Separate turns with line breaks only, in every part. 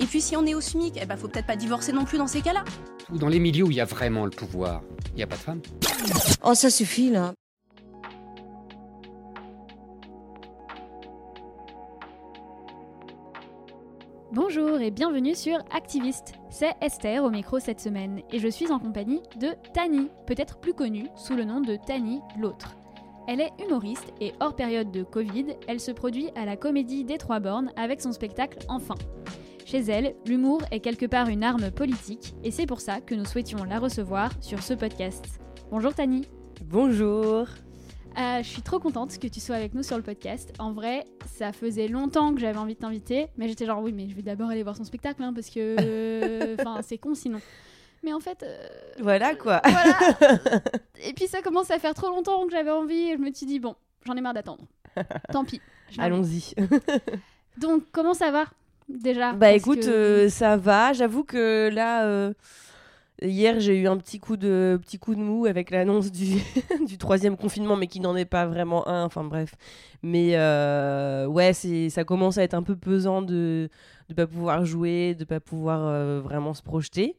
Et puis si on est au SMIC, eh ben faut peut-être pas divorcer non plus dans ces cas-là.
Ou dans les milieux où il y a vraiment le pouvoir, il n'y a pas de femmes.
Oh, ça suffit là.
Bonjour et bienvenue sur Activiste. C'est Esther au micro cette semaine et je suis en compagnie de Tani, peut-être plus connue sous le nom de Tani l'autre. Elle est humoriste et hors période de Covid, elle se produit à la Comédie des Trois Bornes avec son spectacle Enfin. Chez elle, l'humour est quelque part une arme politique et c'est pour ça que nous souhaitions la recevoir sur ce podcast. Bonjour Tani.
Bonjour.
Euh, je suis trop contente que tu sois avec nous sur le podcast. En vrai, ça faisait longtemps que j'avais envie de t'inviter, mais j'étais genre oui, mais je vais d'abord aller voir son spectacle hein, parce que enfin c'est con sinon. Mais en fait, euh,
Voilà quoi.
voilà. et puis ça commence à faire trop longtemps que j'avais envie et je me suis dit bon, j'en ai marre d'attendre. Tant pis.
Allons-y.
Donc comment ça va? Déjà
Bah écoute,
que-
euh, ça va. J'avoue que là, euh, hier, j'ai eu un petit coup de, petit coup de mou avec l'annonce du, du troisième confinement, mais qui n'en est pas vraiment un. Enfin bref. Mais euh, ouais, ça commence à être un peu pesant de ne pas pouvoir jouer, de pas pouvoir euh, vraiment se projeter.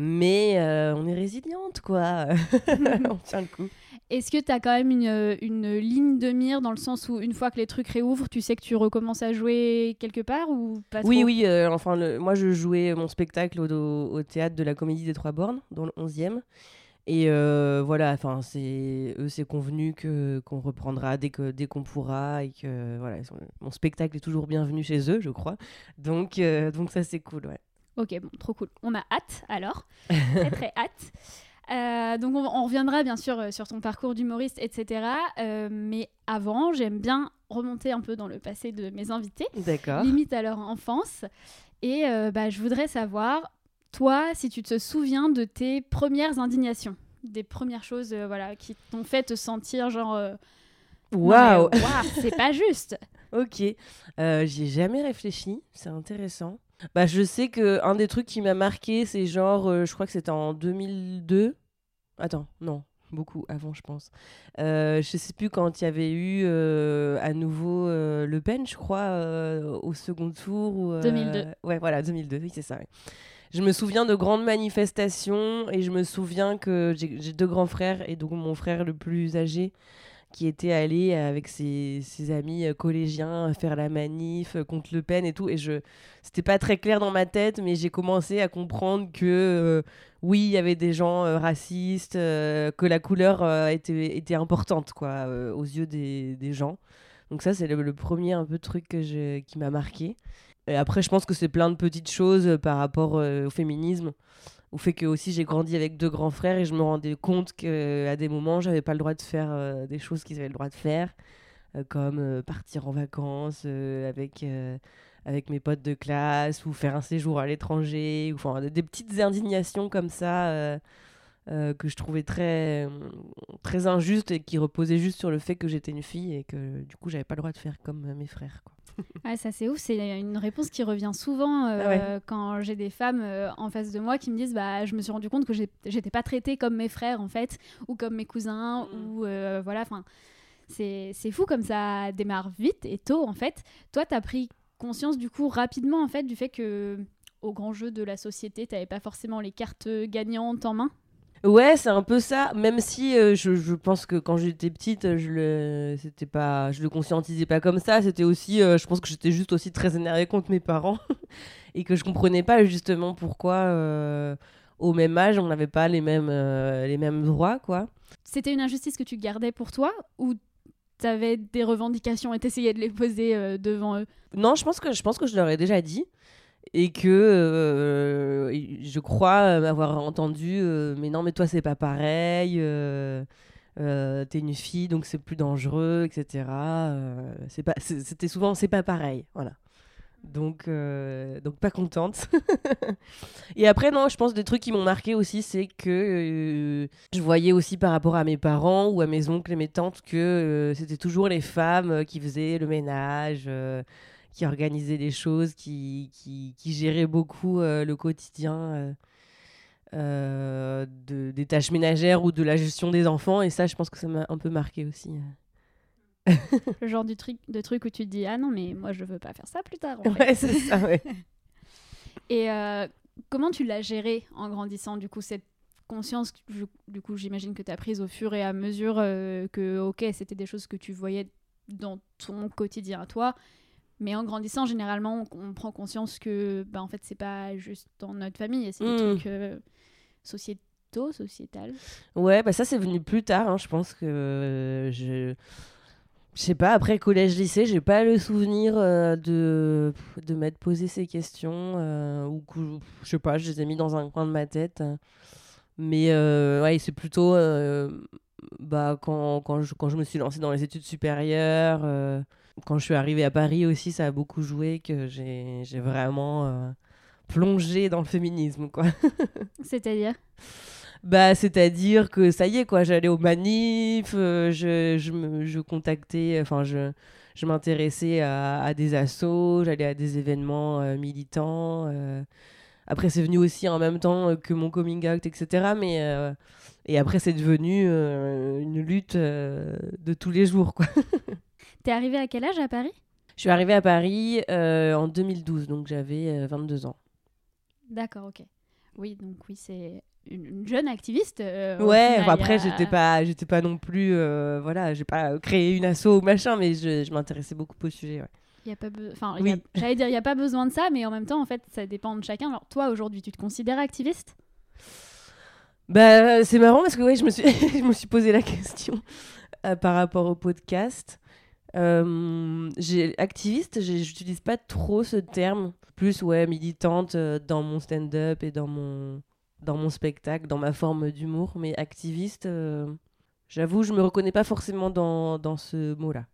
Mais euh, on est résiliente, quoi. on tient le coup.
Est-ce que tu as quand même une, une ligne de mire dans le sens où une fois que les trucs réouvrent, tu sais que tu recommences à jouer quelque part ou pas
Oui,
trop?
oui, euh, enfin, le- moi je jouais mon spectacle au, au- au théâtre de la Comédie des Trois Bornes, dans le 11e. Et euh, voilà, enfin, c'est eux, c'est convenu que qu'on reprendra dès que dès qu'on pourra et que voilà, mon spectacle est toujours bienvenu chez eux, je crois. Donc euh, donc ça c'est cool, ouais.
Ok, bon, trop cool. On a hâte alors, très très hâte. Euh, donc on, on reviendra bien sûr euh, sur ton parcours d'humoriste, etc. Euh, mais avant, j'aime bien remonter un peu dans le passé de mes invités,
D'accord.
limite à leur enfance. Et bah, je voudrais savoir, toi, si tu te souviens de tes premières indignations, des premières choses voilà, qui t'ont fait te sentir genre...
Waouh.
waouh, c'est pas juste.
Ok, j'y ai jamais réfléchi, c'est intéressant. Bah, je sais que un des trucs qui m'a marqué, c'est genre, euh, je crois que c'était en 2002. Attends, non, beaucoup avant, je pense. Euh, je sais plus quand il y avait eu euh, à nouveau euh, Le Pen, je crois, au second tour. Ou, euh,
2002.
Ouais, voilà, 2002, oui, c'est ça. ouais. Je me souviens de grandes manifestations et je me souviens que j'ai deux grands frères et donc mon frère le plus âgé qui était allé avec ses, ses amis euh, collégiens faire la manif euh, contre Le Pen et tout. Et je, c'était pas très clair dans ma tête, mais j'ai commencé à comprendre que euh, oui, il y avait des gens euh, racistes, euh, que la couleur euh, était, était importante quoi, euh, aux yeux des, des gens. Donc ça, c'est le, premier un peu truc que qui m'a marqué. Et après, je pense que c'est plein de petites choses euh, par rapport euh, au féminisme au fait que aussi j'ai grandi avec deux grands frères et je me rendais compte qu'à des moments j'avais pas le droit de faire euh, des choses qu'ils avaient le droit de faire euh, comme euh, partir en vacances euh, avec euh, avec mes potes de classe ou faire un séjour à l'étranger ou enfin des petites indignations comme ça euh, que je trouvais très très injustes et qui reposaient juste sur le fait que j'étais une fille et que du coup j'avais pas le droit de faire comme euh, mes frères quoi.
Ah, ça c'est ouf, c'est une réponse qui revient souvent euh,
Ah ouais.
quand j'ai des femmes euh, en face de moi qui me disent bah je me suis rendu compte que j'étais pas traitée comme mes frères en fait ou comme mes cousins
Mm.
ou euh, voilà enfin c'est c'est fou comme ça démarre vite et tôt en fait. Toi t'as pris conscience du coup rapidement en fait du fait que au grand jeu de la société t'avais pas forcément les cartes gagnantes en main?
Ouais, c'est un peu ça. Même si euh, je, je pense que quand j'étais petite, je le, c'était pas, je le conscientisais pas comme ça. C'était aussi, euh, je pense que j'étais juste aussi très énervée contre mes parents et que je comprenais pas justement pourquoi euh, au même âge on n'avait pas les mêmes, euh, les mêmes droits, quoi.
C'était une injustice que tu gardais pour toi ou t'avais des revendications et t'essayais de les poser euh, devant eux?
Non, je pense que je pense que je leur ai déjà dit et que euh, je crois m'avoir entendu. euh, mais non, mais toi c'est pas pareil. euh, euh, T'es une fille donc c'est plus dangereux, etc. euh, c'est pas, c'était souvent c'est pas pareil, voilà. Donc, euh, donc pas contente. et après, non, je pense des trucs qui m'ont marqué aussi, c'est que euh, je voyais aussi par rapport à mes parents ou à mes oncles et mes tantes que euh, c'était toujours les femmes euh, qui faisaient le ménage, euh, qui organisaient des choses, qui, qui, qui géraient beaucoup euh, le quotidien euh, euh, de, des tâches ménagères ou de la gestion des enfants. Et ça, je pense que ça m'a un peu marqué aussi.
Le genre du truc, de truc où tu te dis Ah non, mais moi je veux pas faire ça plus tard. en.
Ouais, c'est ça, ouais.
Et comment tu l'as géré en grandissant, du coup, cette conscience, du coup, j'imagine que tu as prise au fur et à mesure euh, que, ok, c'était des choses que tu voyais dans ton quotidien à toi. Mais en grandissant, généralement, on, on prend conscience que, bah, en fait, c'est pas juste dans notre famille, c'est des
Mm.
trucs euh, sociétaux, sociétales.
Ouais, bah ça c'est venu plus tard. hein. Je pense que euh, je, je sais pas. Après collège lycée, j'ai pas le souvenir euh, de de m'être posé ces questions ou que je sais pas, je les ai mis dans un coin de ma tête. Mais ouais, c'est plutôt bah quand quand je quand je me suis lancée dans les études supérieures, quand je suis arrivée à Paris aussi, ça a beaucoup joué que j'ai j'ai vraiment euh, plongé dans le féminisme quoi.
C'est-à-dire?
Bah, c'est-à-dire que ça y est, quoi, j'allais aux manifs, euh, je, je, me- je contactais, enfin, je, je m'intéressais à, à des assos, j'allais à des événements euh, militants. Après, c'est venu aussi en même temps que mon coming out, etc. Mais, et après, c'est devenu une lutte de tous les jours, quoi.
T'es arrivé à quel âge à Paris?
Je suis arrivée à Paris euh, en 2012, donc j'avais euh, 22 ans.
D'accord, ok. Oui, donc oui, c'est une, une jeune activiste. euh,
Ouais,
final,
après,
a-
j'étais pas, j'étais pas non plus, euh, voilà, j'ai pas créé une asso ou machin, mais je, je m'intéressais beaucoup au sujet. Ouais.
Y a pas enfin,
Oui.
j'allais dire, il n'y a pas besoin de ça, mais en même temps, en fait, ça dépend de chacun. Alors, toi, aujourd'hui, tu te considères activiste?
Bah, c'est marrant parce que ouais, je me suis, je me suis posé la question euh, par rapport au podcast. Euh, activiste, j'utilise pas trop ce terme. Plus ouais, militante euh, dans mon stand-up et dans mon dans mon spectacle, dans ma forme d'humour, mais activiste, euh, j'avoue, je me reconnais pas forcément dans, dans ce mot-là.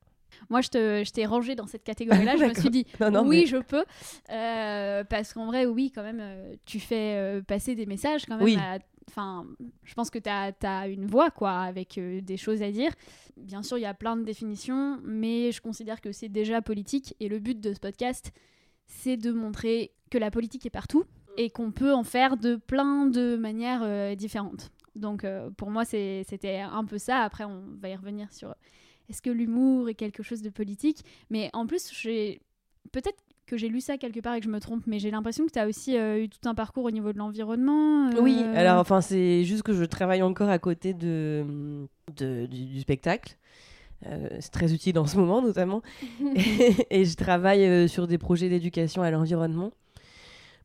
Moi, je t'ai rangé dans cette catégorie-là. je me suis dit,
Non, non,
oui,
mais-
je peux. Euh, parce qu'en vrai, oui, quand même, tu fais passer des messages quand même.
Oui.
à- Enfin, je pense que tu as, une voix, quoi, avec euh, des choses à dire. Bien sûr, il y a plein de définitions, mais je considère que c'est déjà politique. Et le but de ce podcast, c'est de montrer que la politique est partout et qu'on peut en faire de plein de manières euh, différentes. Donc, euh, pour moi, c'était un peu ça. Après, on va y revenir sur est-ce que l'humour est quelque chose de politique? Mais en plus, j'ai peut-être que j'ai lu ça quelque part et que je me trompe, mais j'ai l'impression que tu as aussi euh, eu tout un parcours au niveau de l'environnement. euh,
Oui, alors enfin c'est juste que je travaille encore à côté de, de- du, du spectacle. Euh, c'est très utile en ce moment notamment. et, je travaille sur des projets d'éducation à l'environnement.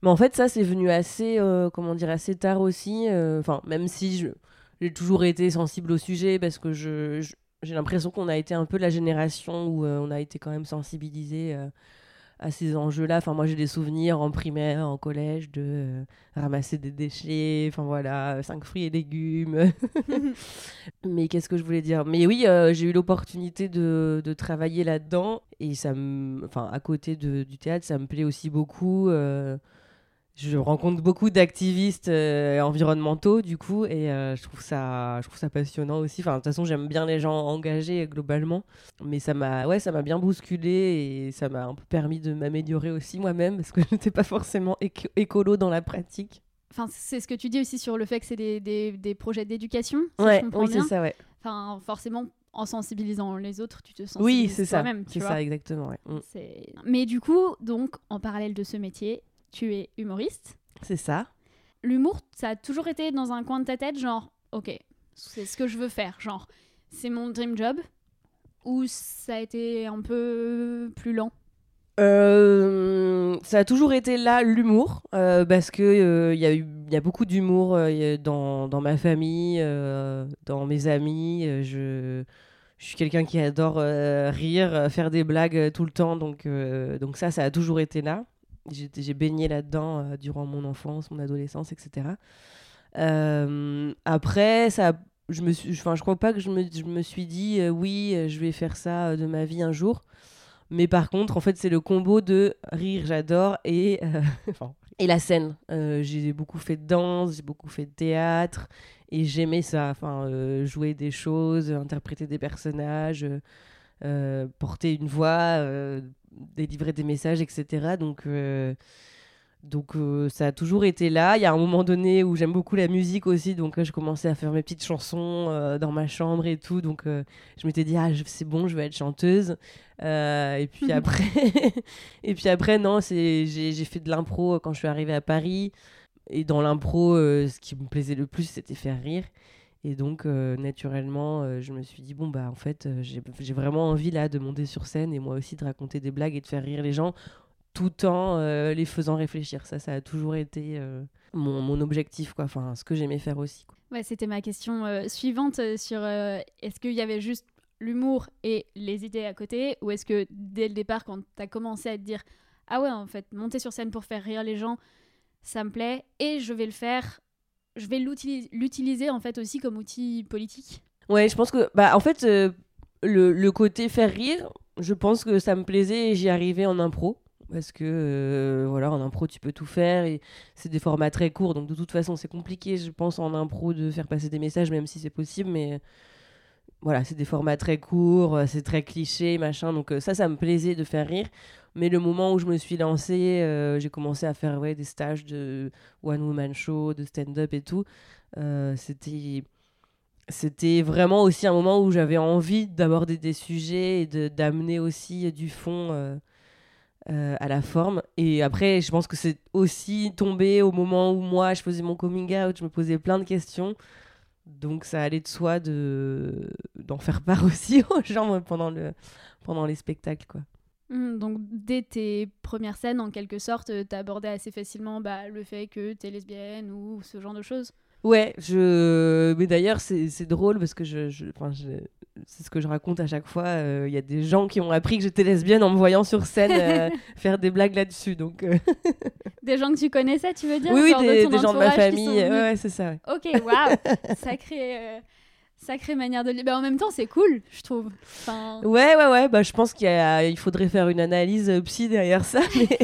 Mais en fait ça c'est venu assez, comment dire, assez tard aussi. Enfin même si j'ai toujours été sensible au sujet parce que je, je- j'ai l'impression qu'on a été un peu la génération où euh, on a été quand même sensibilisé euh, à ces enjeux-là. Enfin, moi, j'ai des souvenirs en primaire, en collège, de euh, ramasser des déchets, enfin voilà, cinq fruits et légumes. Mais qu'est-ce que je voulais dire? Mais oui, euh, j'ai eu l'opportunité de, de travailler là-dedans. Et ça me... Enfin, à côté de- du théâtre, ça me plaît aussi beaucoup. euh, je rencontre beaucoup d'activistes euh, environnementaux, du coup, et euh, je, trouve ça, je trouve ça passionnant aussi. Enfin, de toute façon, j'aime bien les gens engagés globalement. Mais ça m'a ouais, ça m'a bien bousculé et ça m'a un peu permis de m'améliorer aussi moi-même parce que je n'étais pas forcément éco- écolo dans la pratique.
Enfin, c'est ce que tu dis aussi sur le fait que c'est des, des- des projets d'éducation. si
Ouais, oui, c'est ça, ouais.
Enfin, forcément, en sensibilisant les autres, tu te sensibilises
Oui, c'est ça.
toi-même.
C'est ça, exactement. ouais. Mm.
Mais du coup, donc, en parallèle de ce métier, tu es humoriste.
C'est ça.
l'humour, ça a toujours été dans un coin de ta tête, genre, ok, c'est ce que je veux faire, genre, c'est mon dream job, ou ça a été un peu plus lent?
Euh, ça a toujours été là l'humour euh, parce que euh, il y a eu il y a beaucoup d'humour euh, dans, dans ma famille euh, dans mes amis euh, je je suis quelqu'un qui adore euh, rire faire des blagues euh, tout le temps donc euh, donc ça ça a toujours été là j'ai baigné là-dedans euh, durant mon enfance mon adolescence etc Euh, après ça je me suis enfin je crois pas que je me, je me suis dit euh, oui je vais faire ça de ma vie un jour mais par contre, en fait, c'est le combo de rire, j'adore, et, et la scène. J'ai beaucoup fait de danse, j'ai beaucoup fait de théâtre, et j'aimais ça. Enfin, jouer des choses, interpréter des personnages, porter une voix, délivrer des messages, etc. Donc, euh, donc euh, ça a toujours été là. Il y a un moment donné où j'aime beaucoup la musique aussi, donc euh, je commençais à faire mes petites chansons dans ma chambre et tout. Donc je m'étais dit, ah, c'est bon, je vais être chanteuse. Et puis après, et puis après, non, c'est j'ai fait de l'impro quand je suis arrivée à Paris. Et dans l'impro, ce qui me plaisait le plus, c'était faire rire. Et donc, euh, naturellement, euh, je me suis dit, bon, bah, en fait, euh, j'ai vraiment envie là de monter sur scène et moi aussi de raconter des blagues et de faire rire les gens tout en les faisant réfléchir. Ça, ça a toujours été mon, mon objectif, quoi. Enfin, ce que j'aimais faire aussi. quoi.
Ouais, c'était ma question suivante sur est-ce qu'il y avait juste l'humour et les idées à côté ou est-ce que dès le départ quand tu as commencé à te dire ah ouais en fait monter sur scène pour faire rire les gens ça me plaît et je vais le faire je vais l'utili- l'utiliser en fait aussi comme outil politique
Ouais, je pense que, bah, en fait, euh, le, côté faire rire, je pense que ça me plaisait et j'y arrivais en impro. Parce que, euh, voilà, en impro, tu peux tout faire et c'est des formats très courts. Donc, de toute façon, c'est compliqué, je pense, en impro de faire passer des messages, même si c'est possible. Mais voilà, c'est des formats très courts, euh, c'est très cliché, machin. Donc, ça, ça me plaisait de faire rire. Mais le moment où je me suis lancée, euh, j'ai commencé à faire des stages de one-woman show, de stand-up et tout. Euh, c'était vraiment aussi un moment où j'avais envie d'aborder des sujets et d'amener aussi du fond euh, à la forme. Et après, je pense que c'est aussi tombé au moment où moi, je faisais mon coming out, je me posais plein de questions. Donc ça allait de soi de d'en faire part aussi aux gens pendant, le, pendant les spectacles. Quoi.
Hmm, donc dès tes premières scènes en quelque sorte tu abordais assez facilement bah, le fait que tu es lesbienne ou ce genre de choses?
Ouais, je... mais d'ailleurs c'est drôle parce que je, je... enfin, je- c'est ce que je raconte à chaque fois. euh, Il y a des gens qui ont appris que j'étais lesbienne en me voyant sur scène euh, faire des blagues là-dessus. Donc euh,
des gens que tu connaissais tu veux dire?
Oui, oui,
Genre de
des, gens de ma famille.
sont
ouais, c'est ça. ouais.
Ok, waouh, sacrée, euh, sacrée manière de. Mais en même temps, c'est cool, je trouve. Enfin,
Ouais, ouais, ouais. Bah, je pense qu'il a- il faudrait faire une analyse euh, psy derrière ça. Mais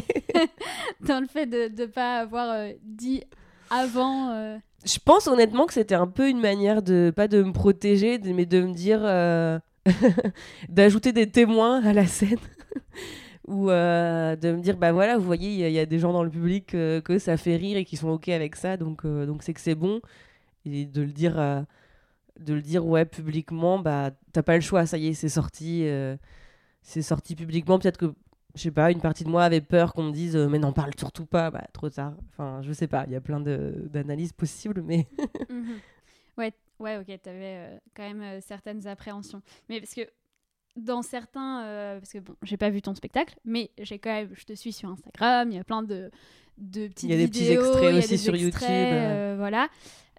dans le fait de ne pas avoir euh, dit avant. euh,
je pense honnêtement que c'était un peu une manière de pas de me protéger, de- mais de me dire euh, d'ajouter des témoins à la scène. Ou euh, de me dire, bah voilà, vous voyez, il y, a- il y a des gens dans le public euh, que ça fait rire et qui sont OK avec ça, donc euh, donc c'est que c'est bon. Et de le dire, de le dire ouais, publiquement, bah t'as pas le choix, ça y est, c'est sorti. euh, c'est sorti publiquement. Peut-être que, je sais pas, une partie de moi avait peur qu'on me dise, euh, mais n'en parle surtout pas, bah trop tard. Enfin, je sais pas, il y a plein d'analyses possibles, mais.
mhm. Ouais, ouais, ok, tu avais quand même euh, certaines appréhensions. Mais parce que dans certains. euh, parce que bon, j'ai pas vu ton spectacle, mais j'ai quand même. Je te suis sur Instagram, il y a plein de, de petites
Il y a des petits
vidéos,
extraits aussi
des
sur
extraits,
YouTube,
euh, voilà.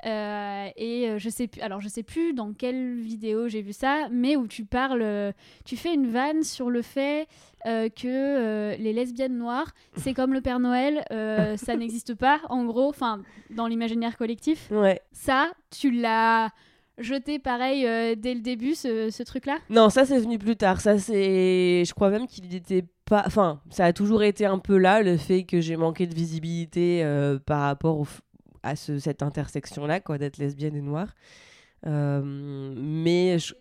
Euh, et euh, je sais plus, alors je sais plus dans quelle vidéo j'ai vu ça, mais où tu parles, euh, tu fais une vanne sur le fait euh, que euh, les lesbiennes noires, c'est comme le Père Noël, ça n'existe pas, en gros, enfin dans l'imaginaire collectif.
Ouais.
Ça, tu l'as jeté pareil euh, dès le début, ce, ce truc-là?
Non, ça c'est venu plus tard. Ça c'est, je crois même qu'il n'était pas. Enfin, ça a toujours été un peu là le fait que j'ai manqué de visibilité euh, par rapport au f- à ce- cette intersection-là, quoi, d'être lesbienne et noire. Euh, mais je-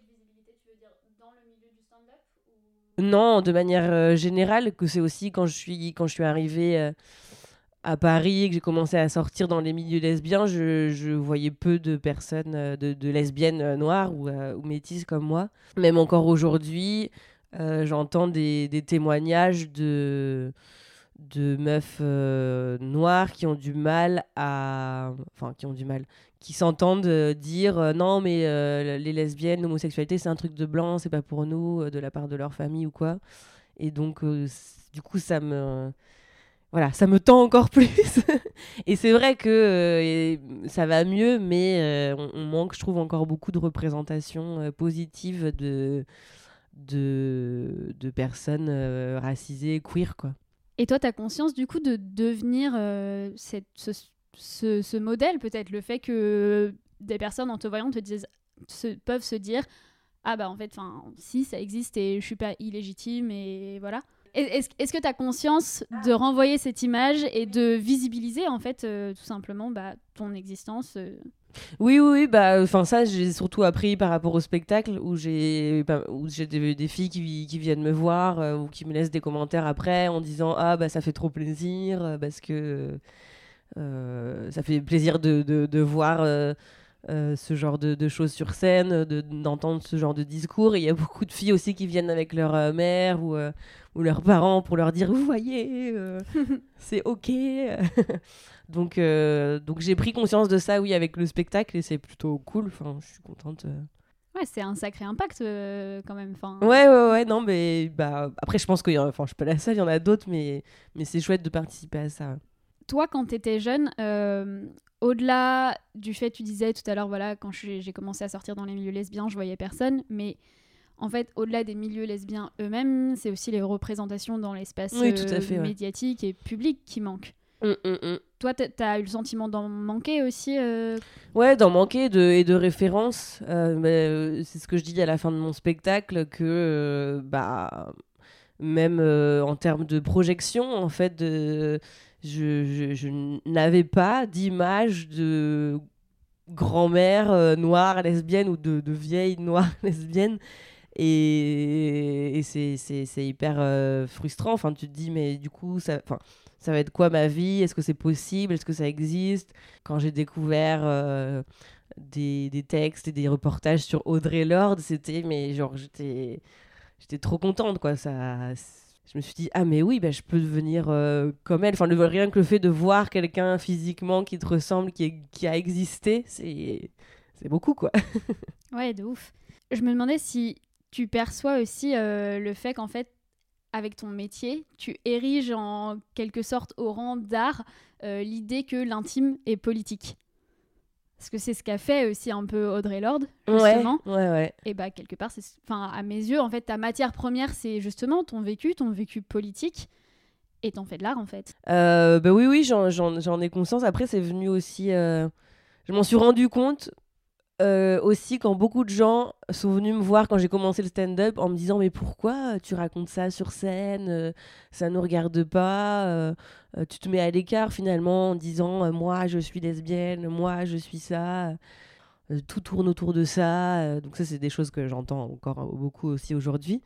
non, de manière euh, générale, que c'est aussi quand je suis quand je suis arrivée euh, à Paris et que j'ai commencé à sortir dans les milieux lesbiens, je, je voyais peu de personnes, de, de lesbiennes noires ou, euh, ou métisses comme moi. Même encore aujourd'hui, euh, j'entends des, des témoignages de, de meufs euh, noires qui ont du mal à. Enfin, qui ont du mal. Qui s'entendent euh, dire euh, non, mais euh, les lesbiennes, l'homosexualité, c'est un truc de blanc, c'est pas pour nous, de la part de leur famille ou quoi. Et donc, du coup, ça me. Voilà, ça me tend encore plus. et c'est vrai que ça va mieux, mais on, on manque, je trouve, encore beaucoup de représentation euh, positive de, de, de personnes racisées, queer, quoi.
Et toi, tu as conscience du coup de devenir euh, ce, modèle, peut-être le fait que des personnes en te voyant te disent, se, peuvent se dire Ah bah en fait, si, ça existe et je suis pas illégitime et voilà. Est- Est-ce est-ce que tu as conscience de renvoyer cette image et de visibiliser en fait euh, tout simplement bah, ton existence euh,
Oui, oui, oui, bah, enfin ça, j'ai surtout appris par rapport au spectacle où j'ai, bah, où j'ai des, des filles qui, qui viennent me voir euh, ou qui me laissent des commentaires après en disant ah bah ça fait trop plaisir euh, parce que euh, ça fait plaisir de, de, de voir euh, ce genre de, de choses sur scène, de- d'entendre ce genre de discours. Et il y a beaucoup de filles aussi qui viennent avec leur mère ou, ou leurs parents pour leur dire vous voyez, c'est ok. donc euh, donc j'ai pris conscience de ça, oui, avec le spectacle et c'est plutôt cool. Enfin, je suis contente. euh.
Ouais, c'est un sacré impact euh, quand même. Enfin,
Ouais, ouais, ouais, non, mais bah, après, je pense qu'il y en a, enfin, je suis pas la seule, il y en a d'autres, mais, mais c'est chouette de participer à ça.
toi, quand tu étais jeune, euh, au-delà du fait, tu disais tout à l'heure, voilà, quand j'ai commencé à sortir dans les milieux lesbiens, je voyais personne, mais en fait, au-delà des milieux lesbiens eux-mêmes, c'est aussi les représentations dans l'espace
Oui,
euh,
ouais.
médiatique et public qui manquent.
Hum, hum, hum.
Toi, t'as- eu le sentiment d'en manquer aussi euh,
Ouais, d'en manquer de, et de références. Euh, euh, c'est ce que je dis à la fin de mon spectacle, que euh, bah, même en termes de projection, en fait, je, je- n'avais pas d'image de grand-mère noire lesbienne ou de, de vieille noire lesbienne. Et, et c'est, hyper frustrant. Enfin, tu te dis, mais du coup, ça, ça va être quoi ma vie? Est-ce que c'est possible? Est-ce que ça existe? Quand j'ai découvert euh, des, des textes et des reportages sur Audrey Lorde, c'était, mais genre, j'étais, j'étais trop contente, quoi. Ça, je me suis dit, ah, mais oui, bah, je peux devenir euh, comme elle. Enfin, le, rien que le fait de voir quelqu'un physiquement qui te ressemble, qui, a existé, c'est, c'est beaucoup, quoi.
Ouais, de ouf. Je me demandais si tu perçois aussi euh, le fait qu'en fait, avec ton métier, tu ériges en quelque sorte au rang d'art euh, l'idée que l'intime est politique. Parce que c'est ce qu'a fait aussi un peu Audrey Lorde, justement.
Ouais, ouais, ouais.
Et bah, quelque part, c'est, enfin, à mes yeux, en fait, ta matière première, c'est justement ton vécu, ton vécu politique. Et t'en fais de l'art, en fait.
Euh, bah oui, oui, j'en- j'en j'en ai conscience. Après, c'est venu aussi. euh, Je m'en suis rendu compte euh, aussi quand beaucoup de gens sont venus me voir quand j'ai commencé le stand-up en me disant Mais pourquoi tu racontes ça sur scène euh, Ça nous regarde pas. euh, euh, tu te mets à l'écart finalement en disant Moi, je suis lesbienne, moi, je suis ça. tout tourne autour de ça. donc, ça, c'est des choses que j'entends encore beaucoup aussi aujourd'hui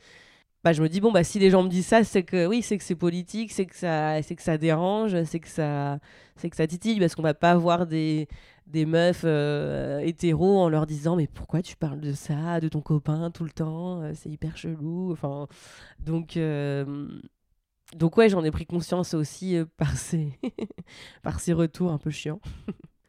bah, je me dis bon bah si les gens me disent ça c'est que oui c'est que c'est politique c'est que ça c'est que ça dérange c'est que ça c'est que ça titille parce qu'on va pas voir des des meufs euh, hétéros en leur disant mais pourquoi tu parles de ça de ton copain tout le temps euh, c'est hyper chelou enfin donc euh, donc ouais j'en ai pris conscience aussi euh, par ces par ces retours un peu chiants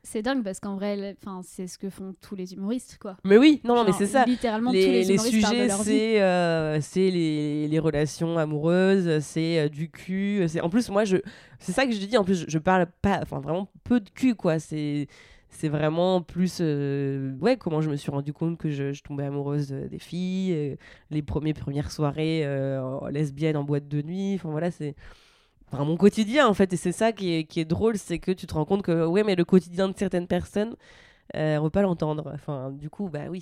C'est dingue parce qu'en vrai, enfin, c'est ce que font tous les humoristes, quoi.
mais oui non, mais c'est ça
Littéralement,
les,
tous les,
les sujets, c'est euh, c'est les, les relations amoureuses, c'est euh, du cul. C'est en plus moi je, c'est ça que je dis. En plus je, je parle pas, enfin vraiment peu de cul quoi. C'est c'est vraiment plus euh, ouais comment je me suis rendu compte que je, je tombais amoureuse euh, des filles, euh, les premières premières soirées en- lesbiennes en boîte de nuit. Enfin voilà c'est enfin, mon quotidien en fait et c'est ça qui est, qui est drôle, c'est que tu te rends compte que ouais mais le quotidien de certaines personnes, euh, on va pas l'entendre. Enfin du coup bah oui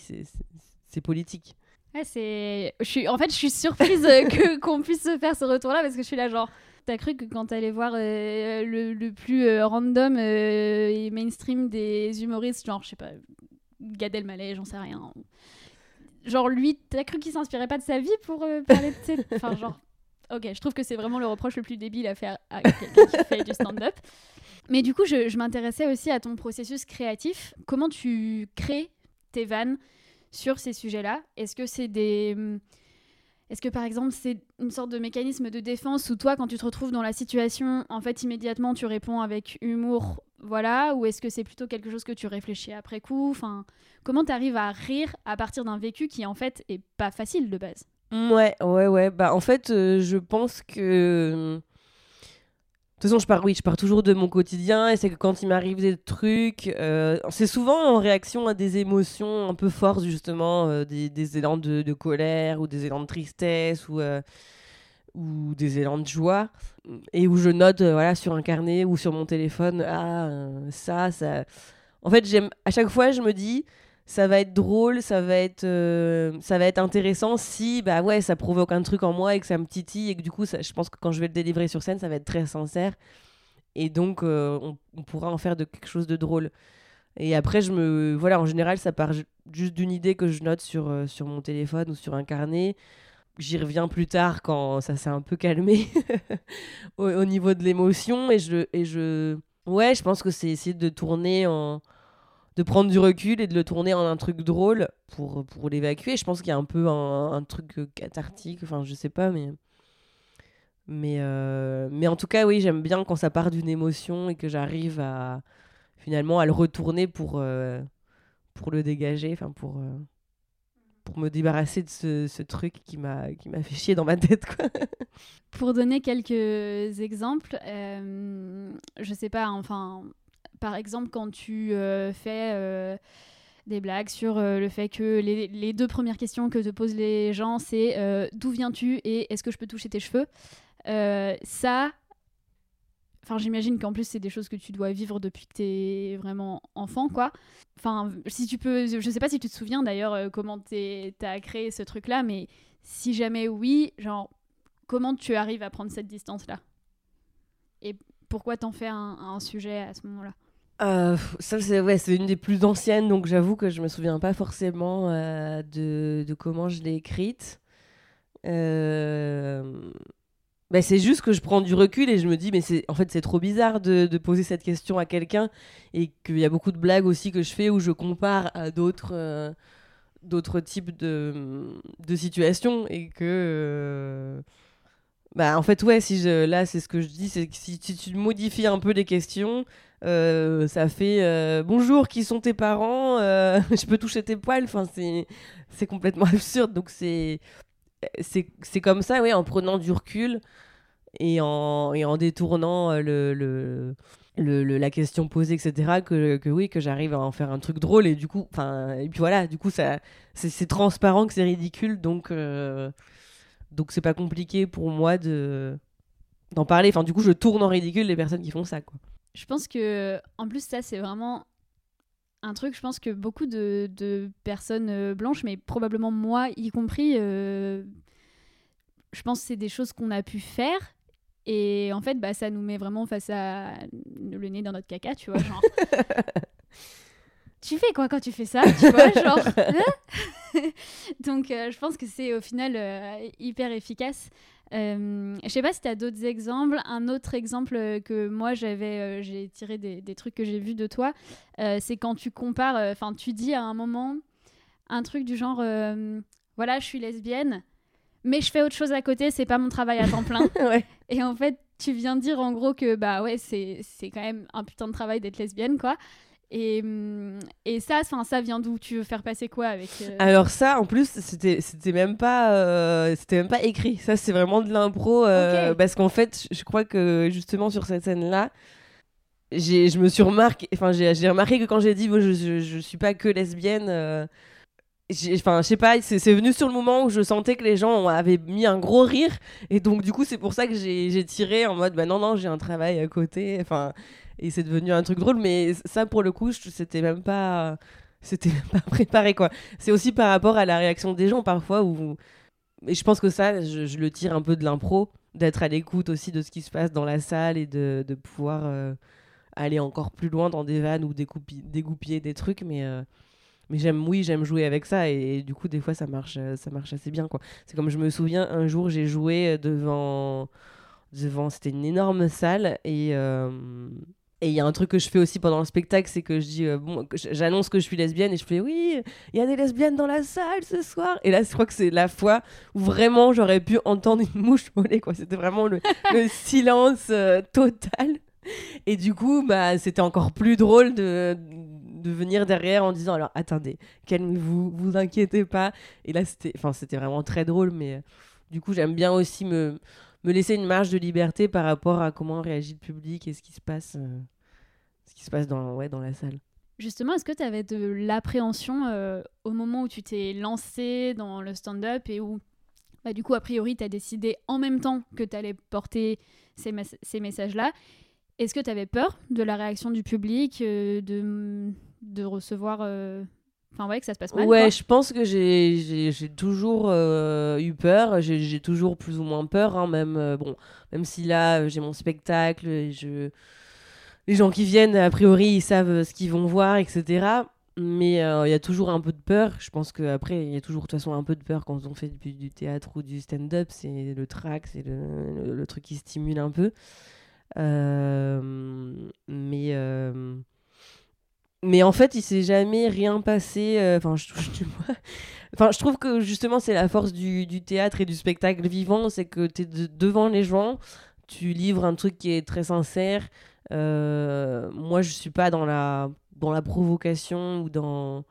c'est politique.
Ouais, c'est. Je suis... En fait, je suis surprise euh, que qu'on puisse se faire ce retour-là parce que je suis là, genre. T'as cru que quand t'allais voir euh, le, le plus euh, random euh, et mainstream des humoristes, genre, je sais pas, Gad Elmaleh, j'en sais rien. Genre, lui, t'as cru qu'il s'inspirait pas de sa vie pour parler de ses. Enfin, genre. Ok, je trouve que c'est vraiment le reproche le plus débile à faire à quelqu'un qui fait du stand-up. Mais du coup, je, je m'intéressais aussi à ton processus créatif. Comment tu crées tes vannes sur ces sujets-là. Est-ce que c'est des... Est-ce que par exemple c'est une sorte de mécanisme de défense où toi quand tu te retrouves dans la situation, en fait immédiatement tu réponds avec humour, voilà, ou est-ce que c'est plutôt quelque chose que tu réfléchis après coup? Enfin, comment tu arrives à rire à partir d'un vécu qui en fait est pas facile de base?
Ouais, ouais, ouais. Bah en fait, euh, je pense que de toute façon, je pars, oui, je pars toujours de mon quotidien et c'est que quand il m'arrive des trucs, euh, c'est souvent en réaction à des émotions un peu fortes, justement, euh, des, élans de, de, colère ou des élans de tristesse ou, euh, ou des élans de joie et où je note voilà, sur un carnet ou sur mon téléphone, ah, ça, ça. En fait, j'aime, à chaque fois, je me dis, ça va être drôle, ça va être, euh, ça va être intéressant si bah ouais, ça provoque un truc en moi et que ça me titille et que du coup, je pense que quand je vais le délivrer sur scène, ça va être très sincère et donc euh, on, pourra en faire de quelque chose de drôle. Et après, je me, voilà, en général, ça part juste d'une idée que je note sur, euh, sur mon téléphone ou sur un carnet. J'y reviens plus tard quand ça s'est un peu calmé au, au, niveau de l'émotion et je, et je, ouais, je pense que c'est essayer de tourner en de prendre du recul et de le tourner en un truc drôle pour, pour l'évacuer. Je pense qu'il y a un peu un, truc cathartique, enfin je sais pas, mais... Mais, euh... mais en tout cas, oui, j'aime bien quand ça part d'une émotion et que j'arrive à finalement à le retourner pour, euh, pour le dégager, pour, euh, pour me débarrasser de ce, ce truc qui m'a fait chier dans ma tête. Quoi.
pour donner quelques exemples, euh, je sais pas, enfin par exemple, quand tu euh, fais euh, des blagues sur euh, le fait que les, deux premières questions que te posent les gens, c'est d'où viens-tu et est-ce que je peux toucher tes cheveux? Ça, enfin, j'imagine qu'en plus, c'est des choses que tu dois vivre depuis que tu es vraiment enfant, quoi. Enfin, si tu peux, je sais pas si tu te souviens d'ailleurs comment tu as créé ce truc-là, mais si jamais oui, genre, comment tu arrives à prendre cette distance-là? Et pourquoi t'en fais un sujet à ce moment-là?
Euh, ça, c'est ouais, une des plus anciennes, donc j'avoue que je me souviens pas forcément euh, de, de, comment je l'ai écrite. Euh... Bah, c'est juste que je prends du recul et je me dis, mais c'est en fait, c'est trop bizarre de, de, poser cette question à quelqu'un et qu'il y a beaucoup de blagues aussi que je fais où je compare à d'autres euh, d'autres types de, de situations et que. Bah, en fait, ouais, si je, là, c'est ce que je dis, c'est que si, si, tu modifies un peu les questions, euh, ça fait euh, bonjour, qui sont tes parents euh, Je peux toucher tes poils Enfin, c'est complètement absurde. Donc, c'est c'est comme ça, ouais, en prenant du recul et en, et en détournant le, le, le, la question posée, etc., que, que oui, que j'arrive à en faire un truc drôle. Et du coup, enfin, et puis voilà, du coup, c'est transparent que c'est ridicule. Donc. Donc c'est pas compliqué pour moi de d'en parler. Enfin, du coup, je tourne en ridicule les personnes qui font ça, quoi.
Je pense que, en plus, ça, c'est vraiment un truc, je pense que beaucoup de, de personnes euh, blanches, mais probablement moi y compris, euh, je pense que c'est des choses qu'on a pu faire. Et en fait, bah, ça nous met vraiment face à le nez dans notre caca, tu vois, genre... tu fais quoi quand tu fais ça, tu vois, genre... Donc, euh, je pense que c'est au final euh, hyper efficace. Euh, je sais pas si tu as d'autres exemples. Un autre exemple que moi j'avais, euh, j'ai tiré des, des, trucs que j'ai vus de toi, euh, c'est quand tu compares, enfin tu dis à un moment un truc du genre, voilà, je suis lesbienne, mais je fais autre chose à côté, c'est pas mon travail à temps plein.
ouais.
Et en fait, tu viens de dire en gros que bah ouais, c'est quand même un putain de travail d'être lesbienne, quoi. Et, et ça, ça vient d'où? Tu veux faire passer quoi avec euh...
Alors ça, en plus, c'était c'était même pas euh, c'était même pas écrit. Ça, c'est vraiment de l'impro euh, okay. parce qu'en fait, je crois que justement sur cette scène-là, j'ai je me suis remarqué, enfin j'ai remarqué que quand j'ai dit bon, je, je, je suis pas que lesbienne. Enfin je sais pas c'est venu sur le moment où je sentais que les gens avaient mis un gros rire et donc du coup c'est pour ça que j'ai tiré en mode bah non non j'ai un travail à côté enfin et c'est devenu un truc drôle mais ça pour le coup c'était même pas c'était pas préparé quoi. C'est aussi par rapport à la réaction des gens parfois où et je pense que ça je, le tire un peu de l'impro d'être à l'écoute aussi de ce qui se passe dans la salle et de, de pouvoir euh, aller encore plus loin dans des vannes ou dégoupiller des trucs mais euh, mais j'aime oui j'aime jouer avec ça et, et, du coup des fois ça marche ça marche assez bien quoi. C'est comme je me souviens un jour j'ai joué devant devant c'était une énorme salle et euh, Et il y a un truc que je fais aussi pendant le spectacle, c'est que je dis, euh, bon, j'annonce que je suis lesbienne et je fais, oui, il y a des lesbiennes dans la salle ce soir. Et là, je crois que c'est la fois où vraiment j'aurais pu entendre une mouche voler, quoi. C'était vraiment le, le silence euh, total. Et du coup, bah, c'était encore plus drôle de, de venir derrière en disant, alors attendez, calmez-vous, vous inquiétez pas. Et là, c'était, enfin, c'était vraiment très drôle, mais euh, du coup, j'aime bien aussi me, me laisser une marge de liberté par rapport à comment réagit le public et ce qui se passe, euh, dans, la salle.
Justement, est-ce que tu avais de l'appréhension euh, au moment où tu t'es lancé dans le stand-up et où, bah, du coup, a priori, tu as décidé en même temps que tu allais porter ces messages-là Est-ce que tu avais peur de la réaction du public, euh, de, de recevoir. Enfin, ouais, que ça se passe mal
Ouais, je pense que j'ai- toujours euh, eu peur. J'ai toujours plus ou moins peur, hein, même, euh, bon, même si là, euh, j'ai mon spectacle, les gens qui viennent, a priori, ils savent ce qu'ils vont voir, etc. Mais il y a toujours un peu de peur. Je pense qu'après, il y a toujours de toute façon un peu de peur quand on fait du, théâtre ou du stand-up. C'est le track, c'est le, le- truc qui stimule un peu. Mais. Mais en fait, il s'est jamais rien passé. euh, Enfin, je, tu vois. Enfin, je trouve que justement, c'est la force du, du théâtre et du spectacle vivant, c'est que tu es devant les gens, tu livres un truc qui est très sincère. Euh, moi, je suis pas dans la, dans la provocation ou dans,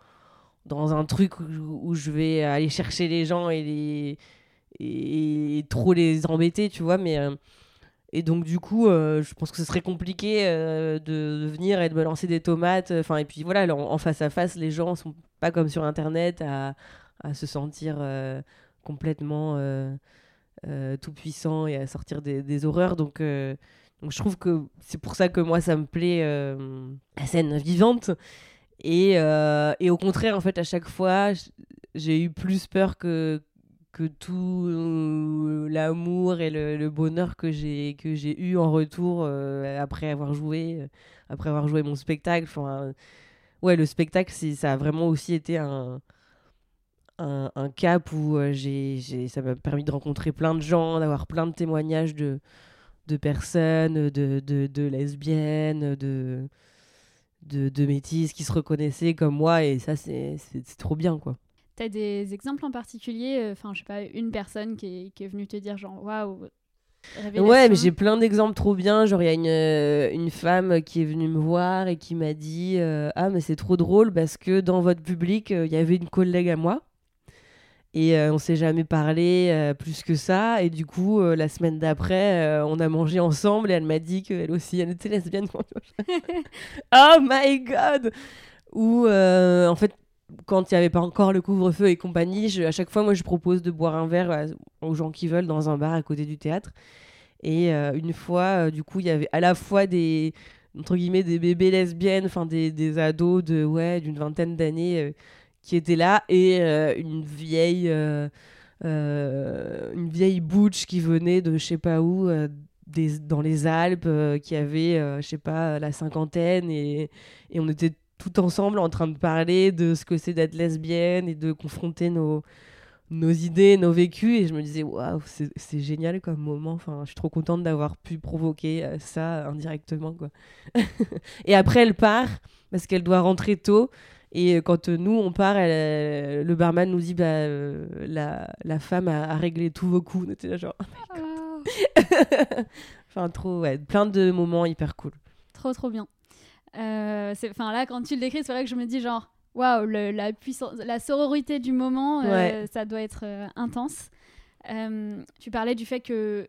dans un truc où, je vais aller chercher les gens et, les, et trop les embêter, tu vois. Mais. euh, et donc, du coup, euh, je pense que ce serait compliqué euh, de, venir et de me lancer des tomates. Enfin, et puis voilà, là, en, en face à face, les gens sont pas comme sur Internet à, à se sentir euh, complètement euh, euh, tout puissant et à sortir des, des horreurs. Donc, euh, donc, je trouve que c'est pour ça que moi, ça me plaît euh, la scène vivante. Et, euh, et au contraire, en fait, à chaque fois, j'ai eu plus peur que, que tout euh, l'amour et le, bonheur que j'ai que j'ai eu en retour euh, après avoir joué euh, après avoir joué mon spectacle enfin ouais le spectacle ça a vraiment aussi été un un, cap où j'ai ça m'a permis de rencontrer plein de gens d'avoir plein de témoignages de de personnes de, de, de lesbiennes de de, métisses qui se reconnaissaient comme moi et ça c'est trop bien quoi
T'as des exemples en particulier euh, Enfin, je sais pas, une personne qui est, qui est venue te dire, genre, waouh.
Ouais, mais j'ai plein d'exemples trop bien. Genre, il y a une, euh, une femme qui est venue me voir et qui m'a dit euh, Ah, mais c'est trop drôle parce que dans votre public, il y avait une collègue à moi. Et euh, on s'est jamais parlé euh, plus que ça. Et du coup, euh, la semaine d'après, on a mangé ensemble et elle m'a dit qu'elle aussi, elle était lesbienne. oh my god! Ou en fait, quand il n'y avait pas encore le couvre-feu et compagnie, à chaque fois, moi, je propose de boire un verre euh, aux gens qui veulent dans un bar à côté du théâtre. Et euh, une fois, euh, du coup, il y avait à la fois des entre guillemets des bébés lesbiennes, enfin des, des ados de ouais d'une vingtaine d'années qui étaient là et une vieille une vieille butch qui venait de je sais pas où des, dans les Alpes qui avait je sais pas la cinquantaine et, et on était tout ensemble en train de parler de ce que c'est d'être lesbienne et de confronter nos nos idées, nos vécus, et je me disais, waouh, c'est génial comme moment. Enfin, je suis trop contente d'avoir pu provoquer euh, ça indirectement, quoi. et après, elle part parce qu'elle doit rentrer tôt. Et euh, quand euh, nous, on part, elle, le barman nous dit, bah, euh, la, la femme a, a réglé tous vos coups. On était là, genre, oh my God. enfin, trop, ouais, plein de moments hyper cool.
Trop, trop bien. Euh, Enfin, là, quand tu le décris, c'est vrai que je me dis, genre, waouh, la puissance, la sororité du moment, euh,
Ouais.
ça doit être euh, intense. Tu parlais du fait que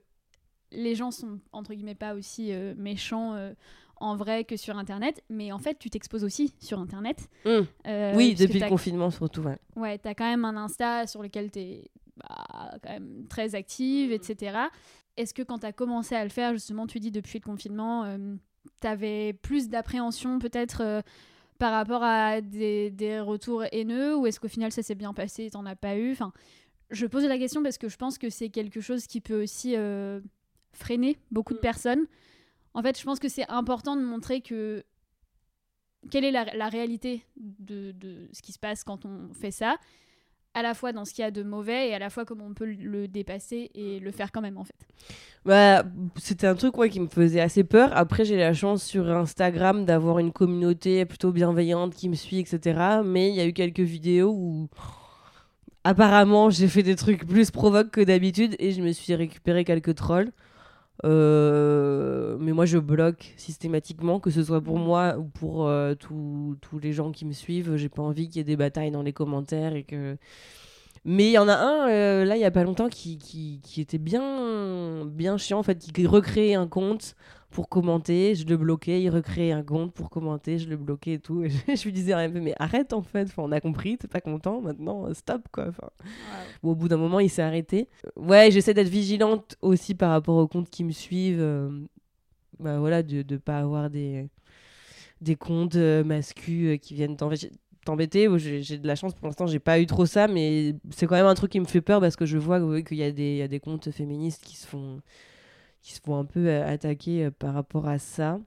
les gens sont, entre guillemets, pas aussi euh, méchants euh, en vrai que sur Internet, mais en fait, tu t'exposes aussi sur Internet.
Mm.
Euh,
oui, depuis le confinement, surtout. Ouais.
Ouais, t'as quand même un Insta sur lequel t'es bah, quand même très active, etc. Est-ce que quand t'as commencé à le faire, justement, tu dis depuis le confinement, t'avais plus d'appréhension peut-être euh, par rapport à des, des retours haineux ou est-ce qu'au final ça s'est bien passé et t'en as pas eu? Enfin, Je pose la question parce que je pense que c'est quelque chose qui peut aussi euh, freiner beaucoup de personnes. En fait, je pense que c'est important de montrer que quelle est la, la réalité de, de ce qui se passe quand on fait ça, à la fois dans ce qu'il y a de mauvais et à la fois comment on peut le dépasser et le faire quand même en fait.
Bah, c'était un truc qui me faisait assez peur. Après, j'ai la chance sur Instagram d'avoir une communauté plutôt bienveillante qui me suit, etc. Mais il y a eu quelques vidéos où apparemment j'ai fait des trucs plus provoques que d'habitude et je me suis récupéré quelques trolls. Euh, mais moi, je bloque systématiquement, que ce soit pour moi ou pour euh, tous les gens qui me suivent. J'ai pas envie qu'il y ait des batailles dans les commentaires et que. Mais il y en a un, euh, là, il y a pas longtemps, qui, qui, qui, était bien, bien chiant, en fait, qui recréait un compte pour commenter, je le bloquais, il recréait un compte pour commenter, je le bloquais et tout. Et je, lui disais un peu, mais arrête en fait, enfin, on a compris, t'es pas content, maintenant stop quoi. Enfin, au bout d'un moment, il s'est arrêté. Ouais, j'essaie d'être vigilante aussi par rapport aux comptes qui me suivent. Euh, bah voilà, de ne pas avoir des, des comptes euh, euh, qui viennent t'embêter. J'ai de la chance pour l'instant, j'ai pas eu trop ça, mais c'est quand même un truc qui me fait peur parce que je vois qu'il y, y, a des comptes féministes qui se font qui se font un peu euh, attaquer euh, par rapport à ça.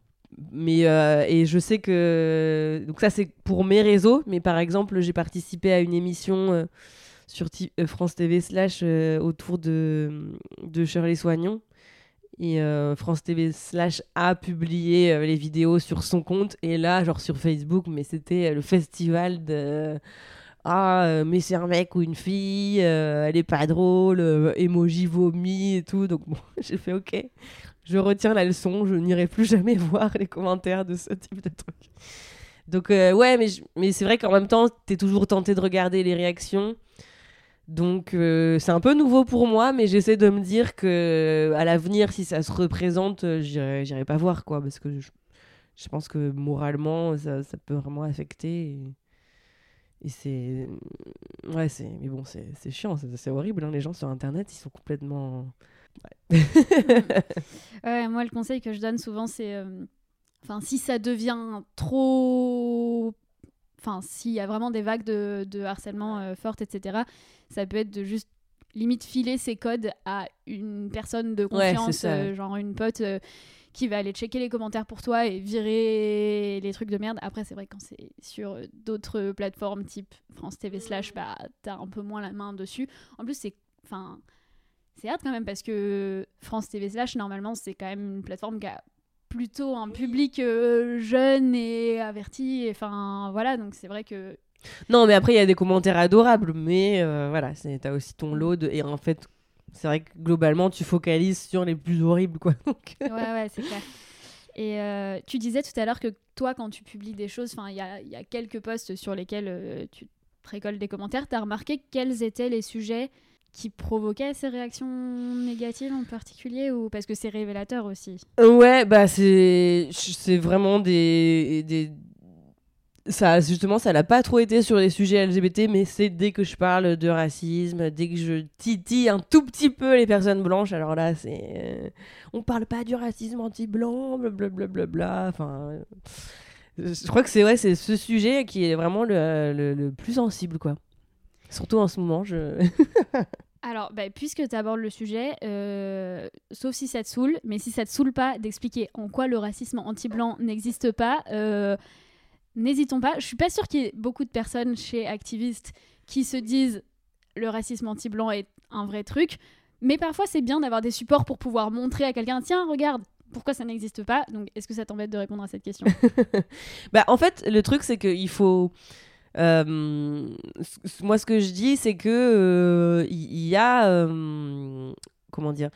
Mais euh, et je sais que donc ça c'est pour mes réseaux, mais par exemple j'ai participé à une émission sur France TV slash autour de de Shirley Soignon. Et France TV slash a publié les vidéos sur son compte. Et là genre sur Facebook mais c'était le festival de ah euh, mais c'est un mec ou une fille euh, elle est pas drôle euh, emoji vomi et tout donc bon j'ai fait ok je retiens la leçon je n'irai plus jamais voir les commentaires de ce type de truc donc ouais mais, c'est vrai qu'en même temps t'es toujours tenté de regarder les réactions. Donc c'est un peu nouveau pour moi mais j'essaie de me dire que à l'avenir si ça se représente j'irai pas voir quoi parce que je, pense que moralement ça, peut vraiment affecter c'est. Ouais, c'est. Mais bon, c'est chiant, c'est horrible. Hein. Les gens sur Internet, ils sont complètement.
Ouais. moi, le conseil que je donne souvent, c'est. Euh, enfin, si ça devient trop. Enfin, s'il y a vraiment des vagues de, de harcèlement euh, fortes, etc., ça peut être de juste limite filer ses codes à une personne de confiance, euh, genre une pote qui va aller checker les commentaires pour toi et virer les trucs de merde. Après, c'est vrai quand c'est sur d'autres plateformes type France TV slash, bah t'as un peu moins la main dessus. En plus, c'est, enfin, c'est hard quand même parce que France TV slash, normalement, c'est quand même une plateforme qui a plutôt un public euh, jeune et averti. Enfin, voilà, donc c'est vrai que
non, mais après, il y a des commentaires adorables, mais euh, voilà, t'as aussi ton lot de... Et en fait, c'est vrai que globalement, tu focalises sur les plus horribles, quoi.
ouais, ouais, c'est clair. Et euh, tu disais tout à l'heure que toi, quand tu publies des choses, il y a, y a, quelques posts sur lesquels euh, tu récoltes des commentaires, tu as remarqué quels étaient les sujets qui provoquaient ces réactions négatives en particulier ou parce que c'est révélateur aussi?
Ouais, bah c'est vraiment des, des, ça justement ça n'a pas trop été sur les sujets LGBT mais c'est dès que je parle de racisme dès que je titille un tout petit peu les personnes blanches alors là c'est euh, on parle pas du racisme anti-blanc blablabla bla, bla, enfin euh, je crois que c'est ouais c'est ce sujet qui est vraiment le, le, plus sensible quoi. Surtout en ce moment je
Alors, bah, puisque tu abordes le sujet, euh, sauf si ça te saoule, mais si ça te saoule pas d'expliquer en quoi le racisme anti-blanc n'existe pas, n'hésitons pas. Je suis pas sûre qu'il y ait beaucoup de personnes chez activistes qui se disent le racisme anti-blanc est un vrai truc, mais parfois c'est bien d'avoir des supports pour pouvoir montrer à quelqu'un tiens, regarde, pourquoi ça n'existe pas? Donc, est-ce que ça t'embête de répondre à cette question?
Bah, en fait, le truc c'est qu'il faut. Euh, moi, ce que je dis, c'est que euh, il y, a euh, comment dire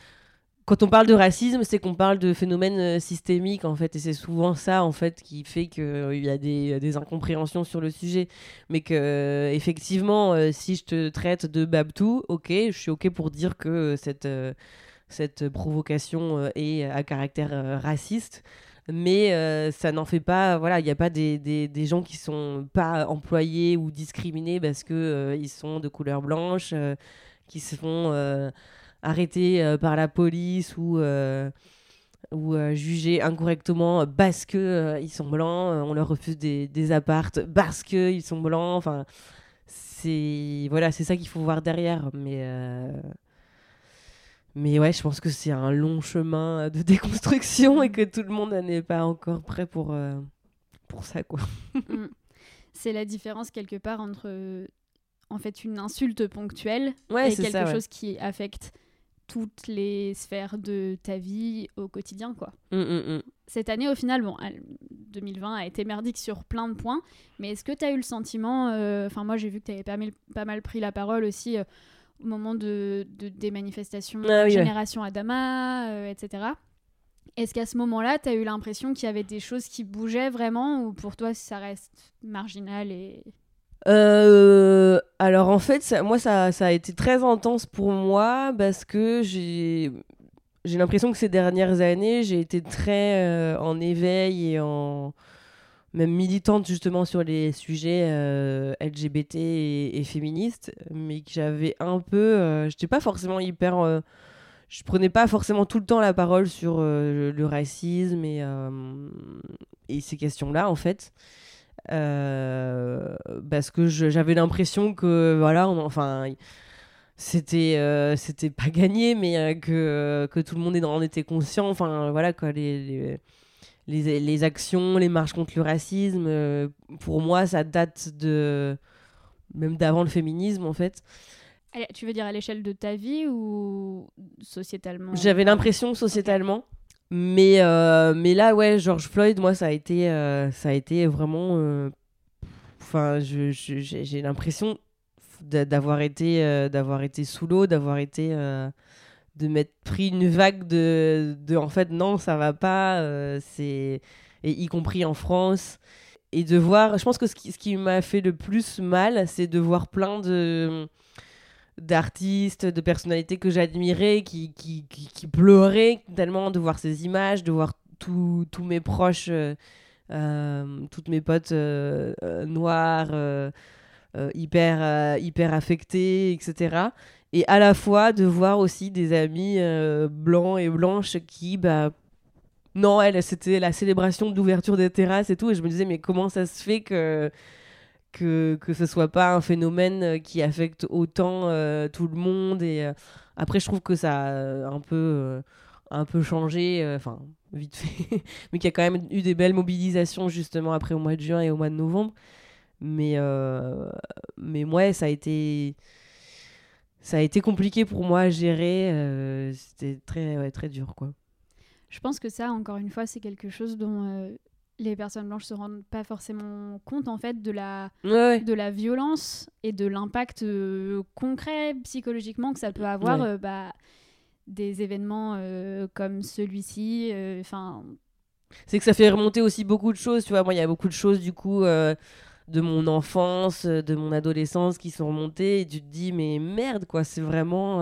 quand on parle de racisme, c'est qu'on parle de phénomènes euh, systémiques, en fait, et c'est souvent ça, en fait, qui fait qu'il euh, y a des, incompréhensions sur le sujet. Mais que, euh, effectivement, si je te traite de Babtou, ok, je suis ok pour dire que cette, cette provocation est à caractère raciste. Mais ça n'en fait pas, voilà, il n'y a pas des, des, des, gens qui sont pas employés ou discriminés parce qu'ils ils sont de couleur blanche, qui se font arrêtés euh, par la police ou euh, ou euh, jugés incorrectement parce que ils sont blancs, on leur refuse des, des appartes parce que ils sont blancs. Enfin, c'est voilà, c'est ça qu'il faut voir derrière. Mais mais ouais, je pense que c'est un long chemin de déconstruction et que tout le monde n'est pas encore prêt pour pour ça quoi.
Mm. C'est la différence quelque part entre en fait une insulte ponctuelle
Ouais,
et quelque
ça, ouais.
chose qui affecte toutes les sphères de ta vie au quotidien, quoi.
Mm, mm, mm.
Cette année, au final, bon, elle- 2020 a été merdique sur plein de points, mais est-ce que tu as eu le sentiment, euh, enfin moi j'ai vu que tu avais pas, mal- pas mal pris la parole aussi euh, au moment de, de- des manifestations
Ah oui, ouais.
Génération Adama, euh, etc. Est-ce qu'à ce moment-là, tu as eu l'impression qu'il y avait des choses qui bougeaient vraiment, ou pour toi ça reste marginal et...
Euh, alors en fait, moi, ça, a été très intense pour moi parce que j'ai j'ai l'impression que ces dernières années, j'ai été très euh, en éveil et en même militante justement sur les sujets euh, LGBT et, et féministes, mais que j'avais un peu, j'étais pas forcément hyper, je prenais pas forcément tout le temps la parole sur le racisme et, et ces questions-là en fait. Euh, parce que j'avais l'impression que voilà on- enfin c'était euh, c'était pas gagné mais euh, que, que tout le monde en était conscient. Enfin voilà quoi les, les, les, les actions les marches contre le racisme pour moi ça date de même d'avant le féminisme en fait.
Tu veux dire à l'échelle de ta vie ou sociétalement?
J'avais l'impression sociétalement mais euh, mais là ouais George Floyd moi ça a été euh, ça a été vraiment euh, enfin je- j'ai l'impression d'a- d'avoir été euh, d'avoir été sous l'eau d'avoir été euh, de m'être pris une vague de, de en fait non ça va pas euh, c'est y compris en France. Et de voir je pense que ce qui, ce qui m'a fait le plus mal c'est de voir plein de d'artistes, de personnalités que j'admirais, qui, qui, qui, qui pleuraient tellement de voir ces images, de voir tous mes proches, euh, euh, toutes mes potes euh, euh, euh, hyper, hyper affectés, etc. Et à la fois de voir aussi des amis blancs et blanches qui, bah, non, elle, c'était la célébration d'ouverture des terrasses et tout. Et je me disais, mais comment ça se fait que que, que ce soit pas un phénomène euh, qui affecte autant euh, tout le monde et euh, après je trouve que ça a un peu un peu changé enfin vite fait. Mais qu'il y a quand même eu des belles mobilisations justement après au mois de juin et au mois de novembre. Mais mais ouais ça a été ça a été compliqué pour moi à gérer c'était très très dur quoi.
Je pense que ça, encore une fois, c'est quelque chose dont les personnes blanches se rendent pas forcément compte en fait de la,
Ouais, ouais.
de la violence et de l'impact euh, concret psychologiquement que ça peut avoir
Ouais.
euh, bah, des événements euh, comme celui-ci. Enfin,
c'est que ça fait remonter aussi beaucoup de choses tu vois moi il y a beaucoup de choses du coup de mon enfance de mon adolescence qui sont remontées et tu te dis mais merde quoi c'est vraiment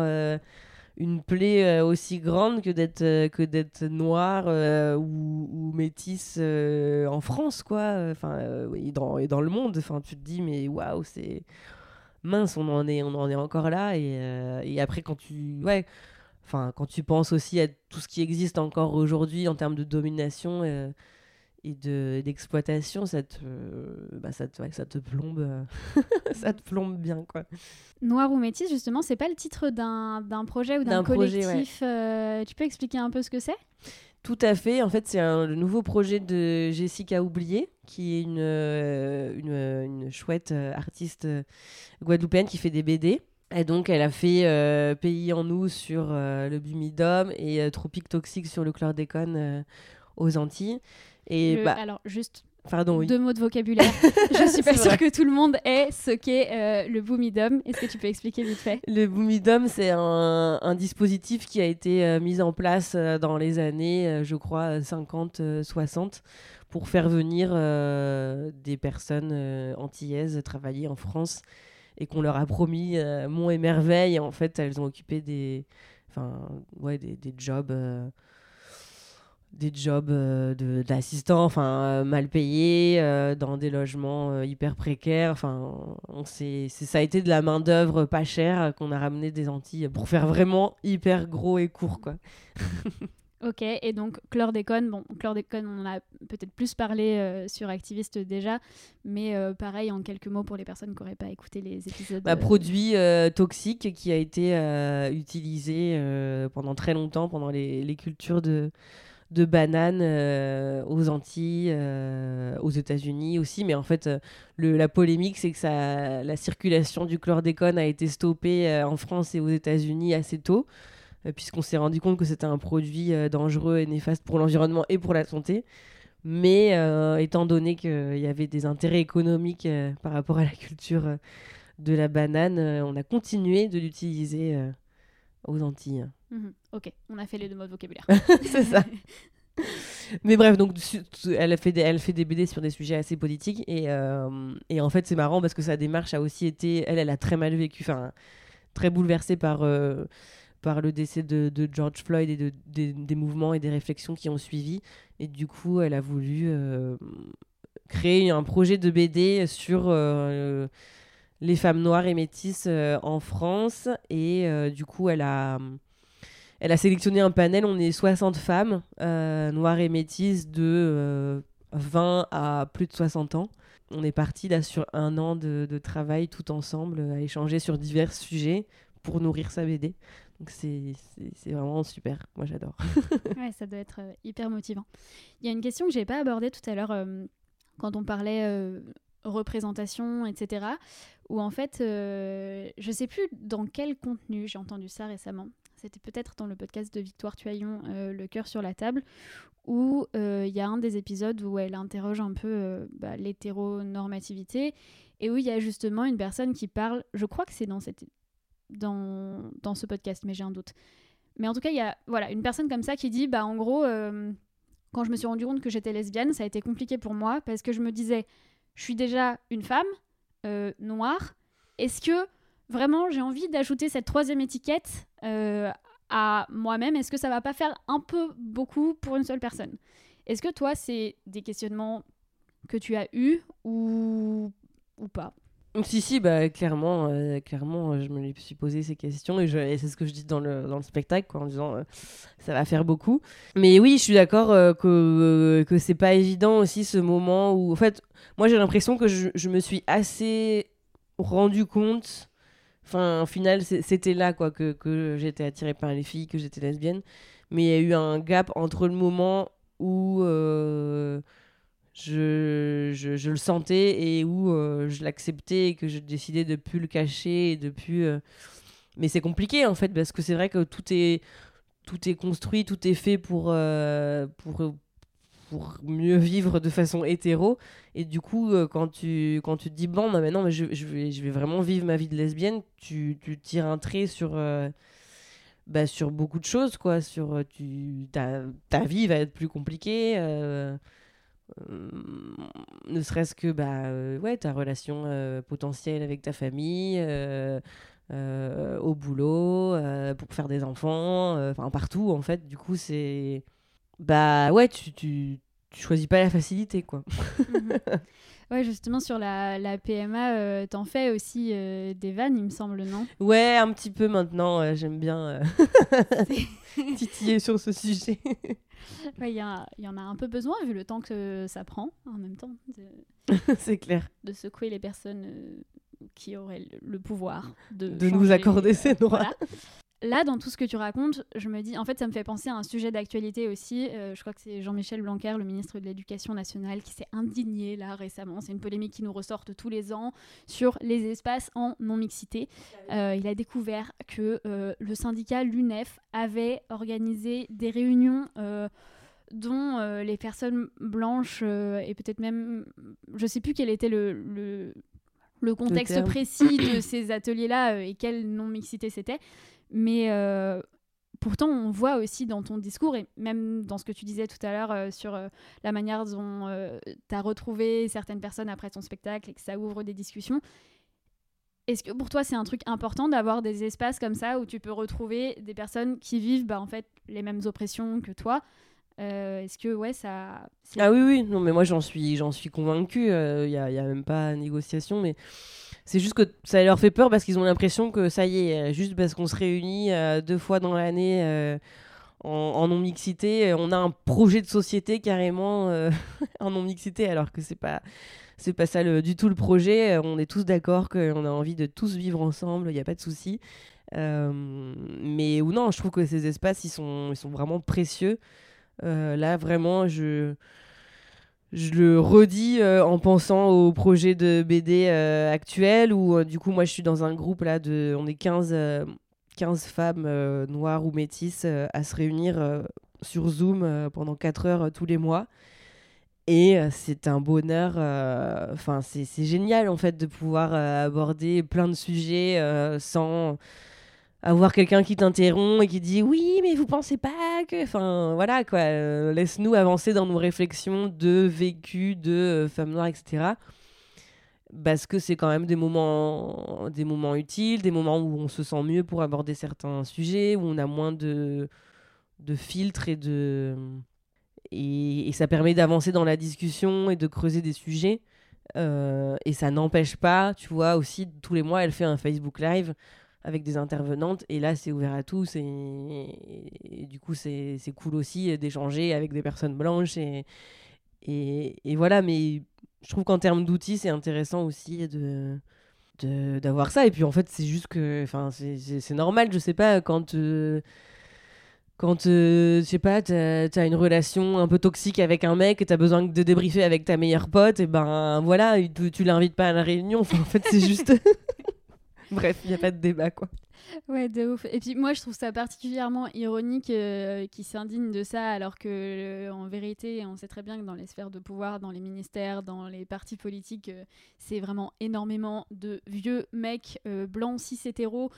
une plaie euh, aussi grande que d'être euh, que d'être noir euh, ou, métisse en France quoi. Enfin et dans dans le monde. Enfin tu te dis mais waouh c'est mince on en est on en est encore là. Et, et après quand tu ouais enfin quand tu penses aussi à tout ce qui existe encore aujourd'hui en termes de domination euh, et de d'exploitation ça te bah, ça te ouais, ça te plombe euh, ça te plombe bien quoi
Noir ou métis, justement, c'est pas le titre d'un d'un projet ou d'un
projet,
collectif. euh, tu peux expliquer un peu ce que c'est?
Tout à fait. En fait, c'est le nouveau projet de Jessica Oublié, qui est une, euh, une, euh, une chouette euh, artiste euh, guadeloupéenne qui fait des BD. Et donc, elle a fait euh, Pays en nous sur euh, le bumidum et euh, Tropique toxique sur le chlordécone euh, aux Antilles. Et
Le-
bah,
Alors, juste
pardon, oui.
deux mots de vocabulaire. Je suis pas sûre que tout le monde ait ce qu'est euh, le boomidom. Est-ce que tu peux expliquer vite fait?
Le Boomidom, c'est un, un dispositif qui a été euh, mis en place euh, dans les années, euh, je crois, 50-60, pour faire venir des personnes antillaises travailler en France et qu'on leur a promis monts et merveilles. Et en fait, elles ont occupé des, ouais, des, des jobs. Des jobs euh, d'assistants enfin euh, mal payés euh, dans des logements hyper précaires enfin on s'est- c'est ça a été de la main d'œuvre pas chère qu'on a ramené des Antilles pour faire vraiment hyper gros et court quoi
Ok, et donc chlordécone, bon, chlordécone, on en a peut-être plus parlé sur Activiste déjà, mais pareil, en quelques mots pour les personnes qui n'auraient pas écouté les épisodes.
bah,
euh,
produit toxique qui a été utilisé pendant très longtemps pendant les, les cultures de de bananes euh, aux Antilles, euh, aux États-Unis aussi. Mais en fait, euh, la polémique, c'est que la circulation du chlordécone a été stoppée en France et aux États-Unis assez tôt, puisqu'on s'est rendu compte que c'était un produit dangereux et néfaste pour l'environnement et pour la santé. Mais étant donné qu'il y avait des intérêts économiques par rapport à la culture de la banane, on a continué de l'utiliser aux Antilles.
Mhm. Ok, on a fait les deux mots de vocabulaire.
c'est ça. Mais bref, donc elle fait des, elle fait des BD sur des sujets assez politiques et, euh, et en fait c'est marrant parce que sa démarche a aussi été, elle, elle a très mal vécu, enfin très bouleversée par euh, par le décès de, de George Floyd et de, des- des mouvements et des réflexions qui ont suivi et du coup elle a voulu euh, créer un projet de BD sur les femmes noires et métisses euh, en France et euh, du coup elle a elle a sélectionné un panel, on est 60 femmes euh, noires et métisses de euh, 20 à plus de 60 ans. On est parti là sur un an de, travail tout ensemble à échanger sur divers sujets pour nourrir sa BD. Donc c'est vraiment super, moi j'adore.
ouais, ça doit être hyper motivant. Il y a une question que j'ai pas abordée tout à l'heure quand on parlait représentation, etc. Où en fait, euh, je sais plus dans quel contenu j'ai entendu ça récemment. C'était peut-être dans le podcast de Victoire Tuaillon, euh, Le cœur sur la table, où euh, il y a un des épisodes où elle interroge un peu euh, bah, l'hétéronormativité et où il y a justement une personne qui parle, je crois que c'est dans, ce podcast, mais j'ai un doute. Mais en tout cas, il y a voilà, une personne comme ça qui dit, bah en gros, euh, quand je me suis rendu compte que j'étais lesbienne, ça a été compliqué pour moi parce que je me disais, je suis déjà une femme euh, noire. Est-ce que vraiment j'ai envie d'ajouter cette troisième étiquette euh, à moi-même? Est-ce que ça va pas faire un peu beaucoup pour une seule personne? Est-ce que toi, c'est des questionnements que tu as eus ou, ou pas?
Si, si, bah, clairement, euh, clairement, je me suis posé ces questions et, c'est ce que je dis dans le, dans le spectacle, quoi, en disant euh, ça va faire beaucoup. Mais oui, je suis d'accord euh, que, que c'est pas évident aussi ce moment où, en fait, moi j'ai l'impression que je, je me suis assez rendu compte, enfin, au final, c'était là, quoi, que, que j'étais attirée par les filles, que j'étais lesbienne. Mais il y a eu un gap entre le moment où. Je, je, le sentais et où euh, je l'acceptais et que je décidais de plus le cacher de plus euh, mais c'est compliqué en fait parce que c'est vrai que tout est tout est construit tout est fait pour euh, pour pour mieux vivre de façon hétéro. Et du coup quand tu quand tu te dis bon maintenant mais je, je vais je vais vraiment vivre ma vie de lesbienne tu, tu tires un trait sur bah, sur beaucoup de choses quoi. Sur tu ta, ta vie va être plus compliquée euh, ne serait-ce que bah euh, ouais ta relation euh, potentielle avec ta famille au boulot pour faire des enfants enfin partout en fait du coup c'est bah ouais tu, tu, tu choisis pas la facilité quoi
Mhm. Ouais, justement, sur la, la PMA, euh, t'en fais aussi euh, des vannes, il me semble, non?
Ouais un petit peu maintenant euh, j'aime bien euh, titiller sur ce sujet
Il y, a- y en a un peu besoin, vu le temps que ça prend, en même temps, de,
c'est clair
de secouer les personnes euh, qui auraient le, le pouvoir de,
De nous
changer,
accorder ces droits.
voilà. Là, dans tout ce que tu racontes, je me dis, en fait, ça me fait penser à un sujet d'actualité aussi. Euh, je crois que c'est Jean-Michel Blanquer, le ministre de l'Éducation nationale, qui s'est indigné là récemment. C'est une polémique qui nous ressort tous les ans sur les espaces en non-mixité. Euh, il a découvert que euh, le syndicat l'UNEF avait organisé des réunions dont euh, les personnes blanches euh, et peut-être même, je sais plus quel était le, le, le contexte précis de ces ateliers-là euh, et quelle non-mixité c'était. Mais euh, pourtant, on voit aussi dans ton discours, et même dans ce que tu disais tout à l'heure euh, sur euh, la manière dont tu as retrouvé certaines personnes après ton spectacle et que ça ouvre des discussions. Est-ce que pour toi, c'est un truc important d'avoir des espaces comme ça où tu peux retrouver des personnes qui vivent bah, en fait, les mêmes oppressions que toi? Euh, Est-ce que ouais, ça.
Ah oui, oui, non, mais moi j'en suis, j'en suis convaincu. Il n'y a, a même pas négociation, mais c'est juste que ça leur fait peur parce qu'ils ont l'impression que ça y est, euh, juste parce qu'on se réunit euh, deux fois dans l'année euh, en, en non-mixité, on a un projet de société carrément en non-mixité, alors que c'est pas. C'est pas ça du tout le projet. On est tous d'accord qu'on a envie de tous vivre ensemble, il n'y a pas de souci. Mais ou non, je trouve que ces espaces, ils sont, ils sont vraiment précieux. Là, vraiment, je, je le redis euh, en pensant au projet de BD euh, actuel où euh, du coup, moi, je suis dans un groupe là de. On est 15, euh, 15 femmes noires ou métisses à se réunir sur Zoom pendant 4 heures tous les mois. Et c'est un bonheur, enfin c'est génial en fait de pouvoir aborder plein de sujets sans avoir quelqu'un qui t'interrompt et qui dit oui mais vous pensez pas que, enfin voilà quoi, euh, laisse-nous avancer dans nos réflexions de vécu de euh, femmes noires etc. Parce que c'est quand même des moments, des moments utiles, des moments où on se sent mieux pour aborder certains sujets, où on a moins de, de filtres et de et, ça permet d'avancer dans la discussion et de creuser des sujets. Euh, et ça n'empêche pas, tu vois, aussi, tous les mois, elle fait un Facebook Live avec des intervenantes. Et là, c'est ouvert à tous. Et, du coup, c'est cool aussi d'échanger avec des personnes blanches. Et, et, voilà, mais je trouve qu'en termes d'outils, c'est intéressant aussi de d'avoir ça. Et puis, en fait, c'est juste que... Enfin, c'est- normal, je sais pas, quand... euh, quand, euh, je sais pas, t'as as une relation un peu toxique avec un mec et t'as besoin de débriefer avec ta meilleure pote, et ben voilà, tu, tu l'invites pas à la réunion. En fait, c'est juste. Bref, il n'y a pas de débat, quoi.
Ouais, de ouf. Et puis moi, je trouve ça particulièrement ironique euh, qu'ils s'indignent de ça, alors que euh, en vérité, on sait très bien que dans les sphères de pouvoir, dans les ministères, dans les partis politiques, euh, c'est vraiment énormément de vieux mecs euh, blancs cis hétéros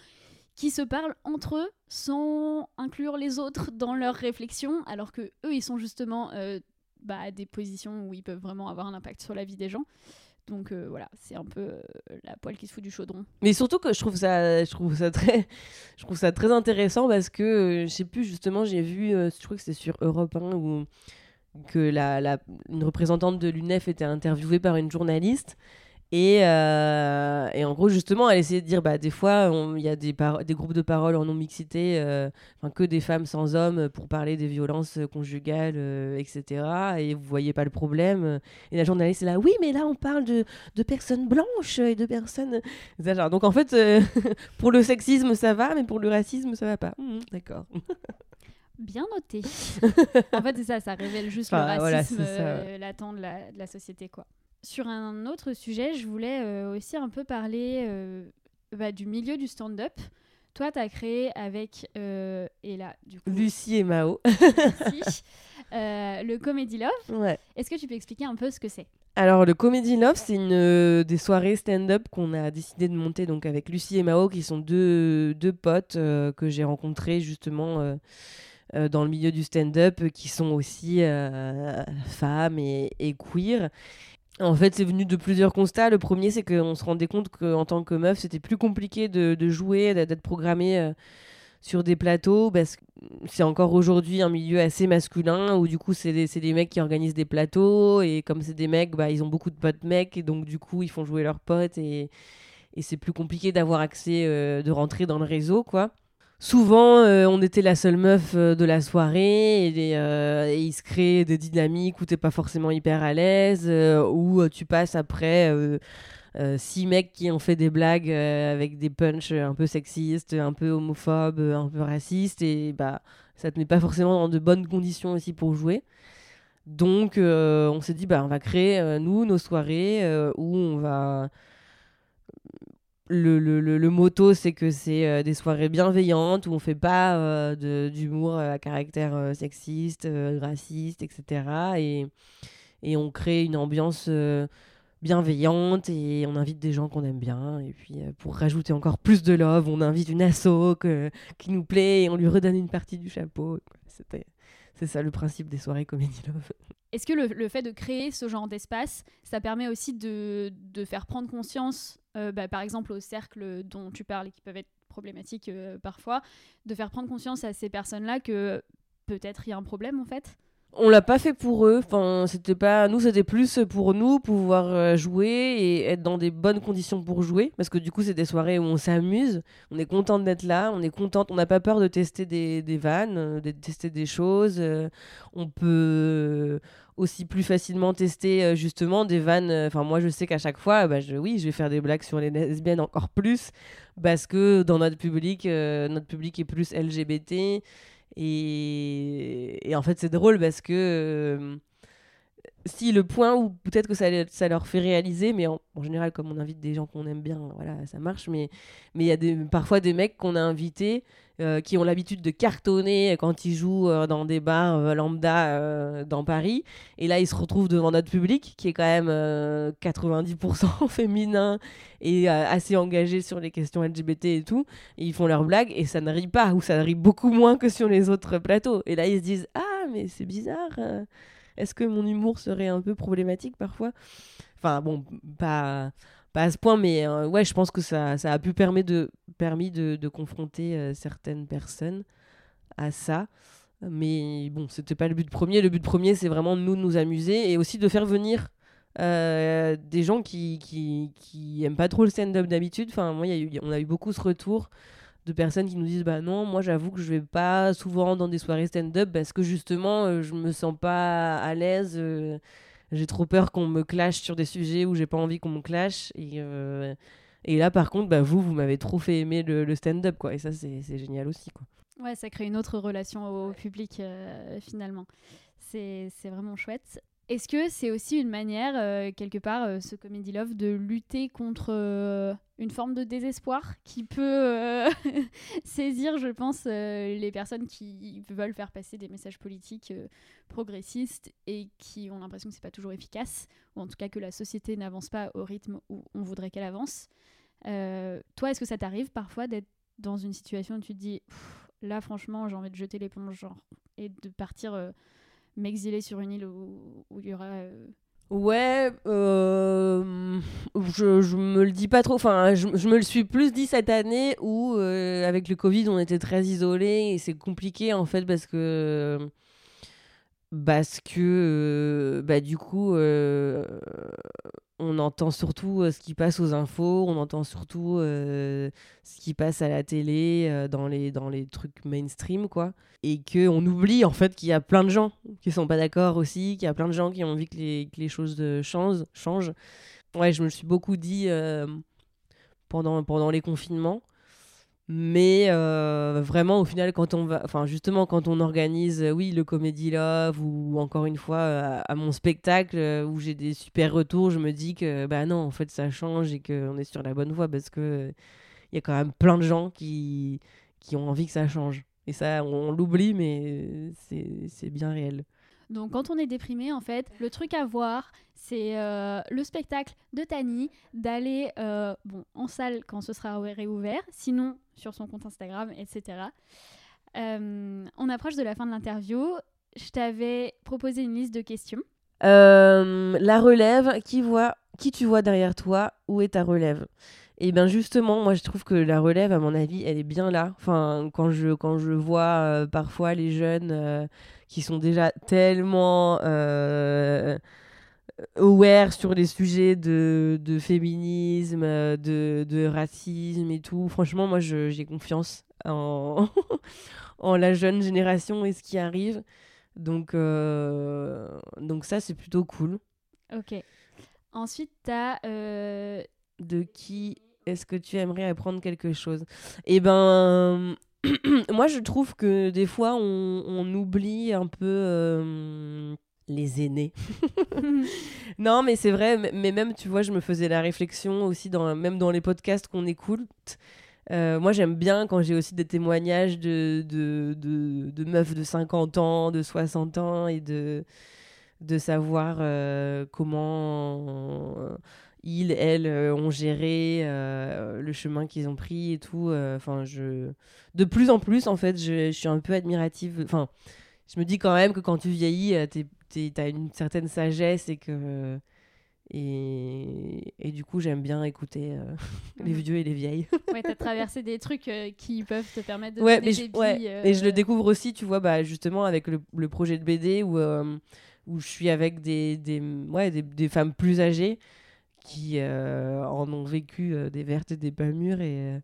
qui se parlent entre eux sans inclure les autres dans leurs réflexions, alors que eux, ils sont justement euh, bah, à des positions où ils peuvent vraiment avoir un impact sur la vie des gens. Donc euh, voilà, c'est un peu euh, la poêle qui se fout du chaudron.
Mais surtout que je trouve ça, je trouve ça très, je trouve ça très intéressant parce que euh, je sais plus justement, j'ai vu, je crois que c'était sur Europe 1 où que la, la- une représentante de l'UNEF était interviewée par une journaliste. Et, euh, et en gros, justement, elle essayait de dire, bah, des fois, il y a des, groupes de parole en non-mixité, euh, que des femmes sans hommes pour parler des violences conjugales, euh, etc. Et vous voyez pas le problème. Et la journaliste est là, oui, mais là, on parle de, de personnes blanches et de personnes... Donc, en fait, euh, pour le sexisme, ça va, mais pour le racisme, ça va pas. Mhm, D'accord.
Bien noté. en fait, c'est ça, ça révèle juste
Enfin,
le
voilà,
racisme euh, latent de la, de la société, quoi. Sur un autre sujet, je voulais euh, aussi un peu parler euh, bah, du milieu du stand-up. Toi, tu as créé avec, euh, et là, du coup,
Lucie et Mao.
Lucie, euh, le Comedy Love.
Ouais.
Est-ce que tu peux expliquer un peu ce que c'est?
Alors, le Comedy Love, c'est une euh, des soirées stand-up qu'on a décidé de monter donc avec Lucie et Mao, qui sont deux, deux potes euh, que j'ai rencontrés justement euh, euh, dans le milieu du stand-up, euh, qui sont aussi euh, femmes et, et queer. En fait, c'est venu de plusieurs constats. Le premier, c'est qu'on se rendait compte qu'en tant que meuf, c'était plus compliqué de, jouer, d'être d'être programmé euh, sur des plateaux, parce que c'est encore aujourd'hui un milieu assez masculin, où du coup, c'est des, mecs qui organisent des plateaux, et comme c'est des mecs, bah, ils ont beaucoup de potes mecs, et donc du coup, ils font jouer leurs potes, et, et c'est plus compliqué d'avoir accès, euh, de rentrer dans le réseau, quoi. Souvent, euh, on était la seule meuf euh, de la soirée et, euh, il se crée des dynamiques où t'es pas forcément hyper à l'aise, où tu passes après six mecs qui ont fait des blagues avec des punchs un peu sexistes, un peu homophobes, un peu racistes et bah ça te met pas forcément dans de bonnes conditions aussi pour jouer. Donc on s'est dit bah on va créer nous nos soirées où on va le, le, le, le motto, c'est que c'est euh, des soirées bienveillantes où on fait pas euh, d'humour à caractère euh, sexiste, euh, raciste, etc. Et, et on crée une ambiance euh, bienveillante et on invite des gens qu'on aime bien. Et puis euh, pour rajouter encore plus de love, on invite une asso qui nous plaît et on lui redonne une partie du chapeau. C'était- C'est ça le principe des soirées Comedy Love.
Est-ce que le, fait de créer ce genre d'espace, ça permet aussi de, de faire prendre conscience, euh, bah, par exemple aux cercles dont tu parles et qui peuvent être problématiques euh, parfois, de faire prendre conscience à ces personnes-là que peut-être il y a un problème en fait?
On l'a pas fait pour eux. Enfin, c'était pas nous, c'était plus pour nous pouvoir euh, jouer et être dans des bonnes conditions pour jouer. Parce que du coup, c'est des soirées où on s'amuse. On est contente d'être là. On est. On n'a pas peur de tester des, vannes, euh, de tester des choses. euh, on peut aussi plus facilement tester justement des vannes. Enfin, moi, je sais qu'à chaque fois, bah, je, oui, je vais faire des blagues sur les lesbiennes encore plus parce que dans notre public, notre public est plus LGBT Et, en fait, c'est drôle parce que euh, si le point où peut-être que ça, leur fait réaliser, mais en, général, comme on invite des gens qu'on aime bien, voilà, ça marche. Mais il y a parfois des mecs qu'on a invités euh, qui ont l'habitude de cartonner quand ils jouent euh, dans des bars euh, lambda dans Paris. Et là, ils se retrouvent devant notre public qui est quand même euh, 90% féminin et assez engagé sur les questions LGBT et tout. Ils font leurs blagues et ça ne rit pas, ou ça rit beaucoup moins que sur les autres plateaux. Et là, ils se disent Ah, mais c'est bizarre. Est-ce que mon humour serait un peu problématique parfois? Enfin, bon, pas pas à ce point, mais euh, ouais, je pense que ça, ça a pu permettre de, permis de, confronter euh, certaines personnes à ça. Mais bon, c'était pas le but premier. Le but premier, c'est vraiment nous de nous amuser et aussi de faire venir euh, des gens qui, qui, qui aiment pas trop le stand-up d'habitude. Enfin, moi, y a eu- on a eu beaucoup ce retour de personnes qui nous disent Bah non, moi, j'avoue que je vais pas souvent dans des soirées stand-up parce que justement, euh, je me sens pas à l'aise. euh, j'ai trop peur qu'on me clash sur des sujets où j'ai pas envie qu'on me clash. Et, euh, et là, par contre, bah, vous, vous m'avez trop fait aimer le, stand-up, quoi. Et ça, c'est génial aussi, quoi.
Ouais, ça crée une autre relation au public euh, finalement. C'est vraiment chouette. Est-ce que c'est aussi une manière, euh, quelque part, euh, ce Comedy Love, de lutter contre euh, une forme de désespoir qui peut saisir, je pense, les personnes qui veulent faire passer des messages politiques progressistes et qui ont l'impression que c'est pas toujours efficace, ou en tout cas que la société n'avance pas au rythme où on voudrait qu'elle avance. Toi, est-ce que ça t'arrive parfois d'être dans une situation où tu te dis là franchement j'ai envie de jeter l'éponge genre et de partir m'exiler sur une île où il y aura euh,
Ouais, euh, je, je me le dis pas trop. Enfin, je, je me le suis plus dit cette année où, euh, avec le Covid, on était très isolés et c'est compliqué en fait parce que. Parce que, bah, du coup, on entend surtout euh, ce qui passe aux infos, on entend surtout euh, ce qui passe à la télé, euh, dans, les, dans les trucs mainstream, quoi. Et qu'on oublie en fait qu'il y a plein de gens qui sont pas d'accord aussi, qu'il y a plein de gens qui ont envie que les, que les choses changent. Ouais, je me suis beaucoup dit pendant, pendant les confinements. Mais euh, vraiment, au final, quand on va, enfin justement, quand on organise, euh, oui, le Comedy Love ou encore une fois euh, à mon spectacle où j'ai des super retours, je me dis que bah non, en fait, ça change et qu'on est sur la bonne voie parce que il y a quand même plein de gens qui qui ont envie que ça change. Et ça, on, l'oublie, mais c'est bien réel.
donc quand on est déprimé en fait le truc à voir c'est le spectacle de Tani d'aller bon en salle quand ce sera réouvert sinon sur son compte Instagram etc Euh, on approche de la fin de l'interview. Je t'avais proposé une liste de questions.
Euh, la relève, qui, voit, qui tu vois derrière toi Où est ta relève? Et bien justement, moi je trouve que la relève, à mon avis, elle est bien là. Enfin, quand je, quand je vois euh, parfois les jeunes qui sont déjà tellement aware sur les sujets de, de féminisme, euh, de, de racisme et tout, franchement, moi j'ai confiance en, en la jeune génération et ce qui arrive. Donc, euh, donc ça, c'est plutôt cool.
ok ensuite t'as euh,
De qui est-ce que tu aimerais apprendre quelque chose? Eh ben, moi, je trouve que des fois, on, on oublie un peu euh, les aînés. non, mais c'est vrai. Mais même, tu vois, je me faisais la réflexion aussi, dans, même dans les podcasts qu'on écoute. Euh, moi, j'aime bien quand j'ai aussi des témoignages de, de, de, de meufs de 50 ans, de 60 ans, et de, de savoir euh, comment euh, ils, elles, euh, ont géré le chemin qu'ils ont pris et tout. Enfin, je... De plus en plus, en fait, je, je suis un peu admirative. Enfin, je me dis quand même que quand tu vieillis, t'es- t'es- t'as une certaine sagesse et que... Et, et du coup, j'aime bien écouter euh, les
Mhm.
vieux et les vieilles.
ouais t'as traversé des trucs euh, qui peuvent te permettre de
ouais, mais
des
je, ouais,
billes,
et je
euh,
le découvre aussi, tu vois, bah, justement avec le, le projet de BD où, euh, où je suis avec des, des, ouais, des, des femmes plus âgées qui euh, en ont vécu euh, des vertes et des pas mûres et, euh,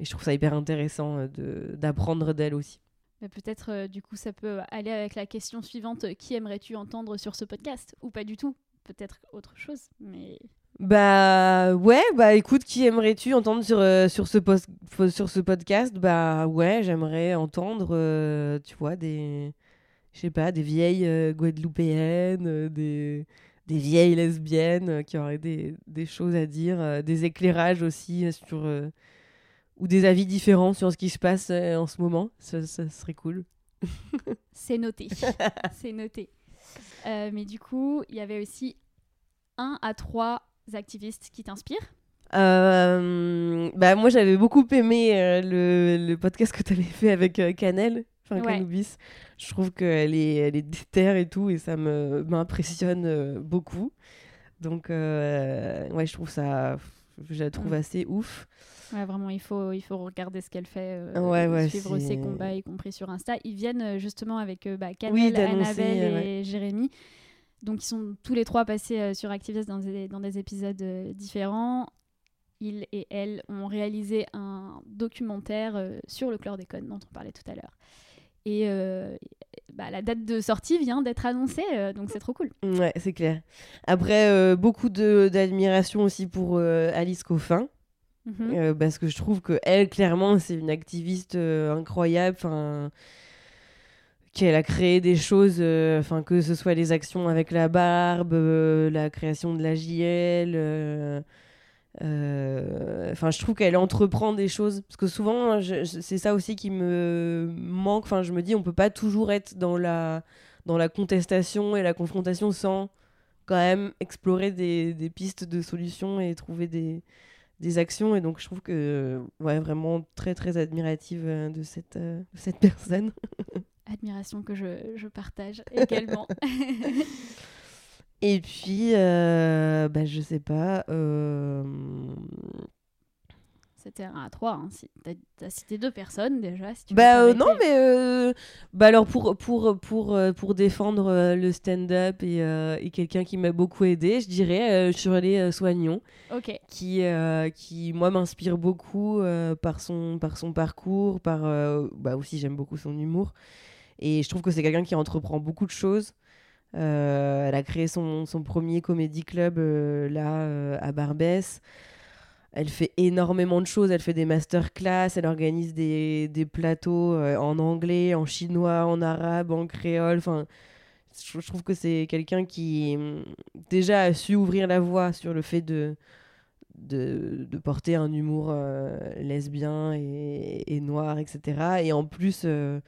et je trouve ça hyper intéressant euh, de- d'apprendre d'elles aussi.
Peut-être, euh, du coup, ça peut aller avec la question suivante. Qui aimerais-tu entendre sur ce podcast? Ou pas du tout Peut-être autre chose, mais...
Bah ouais, bah écoute, qui aimerais-tu entendre sur, euh, sur, ce sur ce podcast? Bah ouais, j'aimerais entendre, euh, tu vois, des, je sais pas, des vieilles euh, guadeloupéennes, euh, des, des vieilles lesbiennes euh, qui auraient des, des choses à dire, euh, des éclairages aussi euh, sur, euh, ou des avis différents sur ce qui se passe euh, en ce moment. Ça, ça serait cool.
C'est noté. C'est noté. Euh, mais du coup, il y avait aussi un à trois activistes qui t'inspirent.
Euh, bah moi j'avais beaucoup aimé euh, le, le podcast que tu avais fait avec Canel, enfin
Ouais.
Canubis. Je trouve qu'elle est, elle est déterre et tout et ça me m'impressionne beaucoup. Donc ouais je trouve ça, je la trouve
Mm.
assez ouf.
Ouais, vraiment, il faut, il faut regarder ce qu'elle fait, euh,
Ouais, ouais,
suivre ses combats, y compris sur Insta. Ils viennent euh, justement avec euh, bah, Canel,
Oui, d'annoncer,
Annabelle et
ouais.
Jérémy. Donc, ils sont tous les trois passés euh, sur Activist dans des, dans des épisodes euh, différents. Ils et elles ont réalisé un documentaire euh, sur le chlordécone dont on parlait tout à l'heure. Et euh, bah, la date de sortie vient d'être annoncée, euh, donc c'est trop cool.
Ouais c'est clair. Après euh, beaucoup d'admiration aussi pour euh, Alice Coffin.
Mhm.
Euh, parce que je trouve que elle clairement c'est une activiste euh, incroyable enfin qu'elle a créé des choses euh, enfin que ce soit les actions avec la barbe la création de la JL enfin je trouve qu'elle entreprend des choses parce que souvent je- c'est ça aussi qui me manque enfin je me dis on peut pas toujours être dans la dans la contestation et la confrontation sans quand même explorer des, des pistes de solutions et trouver des des actions et donc je trouve que ouais vraiment très très admirative euh, de cette euh, de cette personne
Admiration que je, je partage également.
et puis euh, bah je sais pas euh,
C'était un à trois. Hein. Si, T'as as cité deux personnes déjà. Si tu
bah euh, non mais euh, bah alors pour pour pour euh, pour défendre le stand-up et, euh, et quelqu'un qui m'a beaucoup aidé je dirais Shirley Soignon qui, qui moi m'inspire beaucoup par, son, par son parcours, par bah aussi j'aime beaucoup son humour et je trouve que c'est quelqu'un qui entreprend beaucoup de choses. Elle a créé son, son premier comédie club là à Barbès. Elle fait énormément de choses, elle fait des masterclass, elle organise des, des plateaux euh, en anglais, en chinois, en arabe, en créole. Enfin, je, trouve que c'est quelqu'un qui hum, déjà a su ouvrir la voie sur le fait de, de, de porter un humour euh, lesbien et, noir, etc. Et en plus, euh,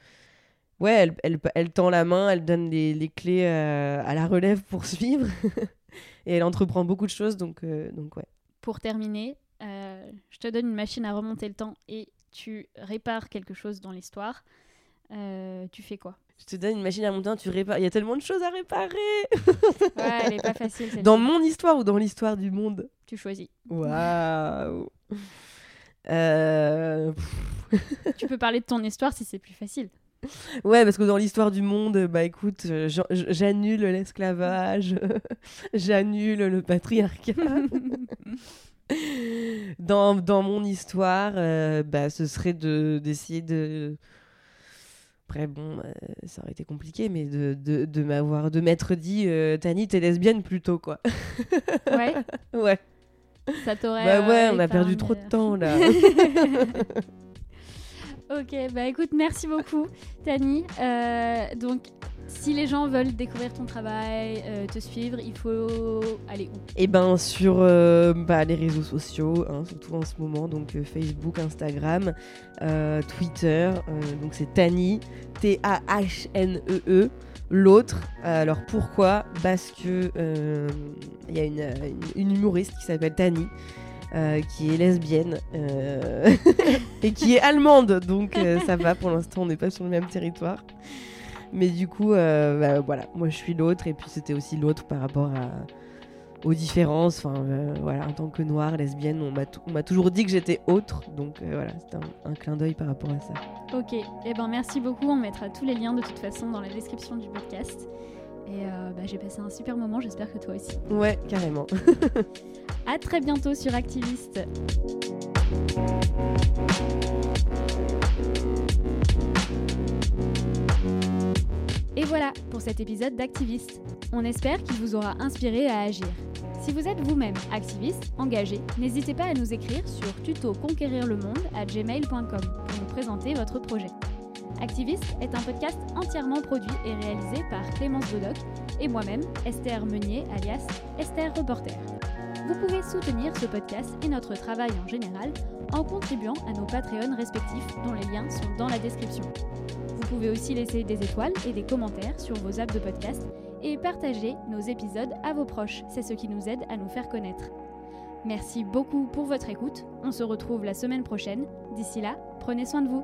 ouais, elle, elle, elle tend la main, elle donne les, les clés euh, à la relève pour suivre. et elle entreprend beaucoup de choses, donc, donc ouais.
Pour terminer, euh, je te donne une machine à remonter le temps et tu répares quelque chose dans l'histoire. Euh, tu fais quoi?
Je te donne une machine à monter, tu répares. Il y a tellement de choses à réparer.
Ouais, elle est pas facile.
Dans mon histoire ou dans l'histoire du monde?
Tu choisis.
Waouh Euh,
tu peux parler de ton histoire si c'est plus facile.
Ouais, parce que dans l'histoire du monde, bah écoute, j'an- j'annule l'esclavage, j'annule le patriarcat. dans, dans mon histoire, euh, bah, ce serait de- d'essayer de. Après, bon, euh, ça aurait été compliqué, mais de, de, de m'avoir, de m'être dit, euh, Tani, t'es lesbienne plutôt, quoi.
Ouais.
ouais.
Ça t'aurait.
Bah ouais, on a perdu trop de temps, là.
ok, bah écoute, merci beaucoup, Tani. Euh, donc, si les gens veulent découvrir ton travail, euh, te suivre, il faut aller où?
Et ben sur euh, bah, les réseaux sociaux, hein, surtout en ce moment, donc Facebook, Instagram, Twitter, donc c'est Tani, T-A-H-N-E-E, E, l'autre. Alors pourquoi? Parce que il y a une- une humoriste qui s'appelle Tani. Euh, qui est lesbienne euh, et qui est allemande, donc euh, ça va pour l'instant, on n'est pas sur le même territoire. Mais du coup, bah, voilà, moi je suis l'autre, et puis c'était aussi l'autre par rapport aux différences. Enfin, voilà, en tant que noire, lesbienne, on m'a toujours dit que j'étais autre, donc voilà, c'était un, clin d'œil par rapport à ça.
Ok, eh ben merci beaucoup. On mettra tous les liens de toute façon dans la description du podcast. Et euh, bah, j'ai passé un super moment, j'espère que toi aussi.
Ouais, carrément.
À très bientôt sur Activiste. Et voilà pour cet épisode d'Activiste. On espère qu'il vous aura inspiré à agir. Si vous êtes vous-même activiste, engagé, n'hésitez pas à nous écrire sur tutoconquérirlemonde@gmail.com pour nous présenter votre projet. Activiste est un podcast entièrement produit et réalisé par Clémence Bodoc et moi-même, Esther Meunier, alias Esther Reporter. Vous pouvez soutenir ce podcast et notre travail en général en contribuant à nos Patreons respectifs dont les liens sont dans la description. Vous pouvez aussi laisser des étoiles et des commentaires sur vos apps de podcast et partager nos épisodes à vos proches, c'est ce qui nous aide à nous faire connaître. Merci beaucoup pour votre écoute, on se retrouve la semaine prochaine, d'ici là, prenez soin de vous.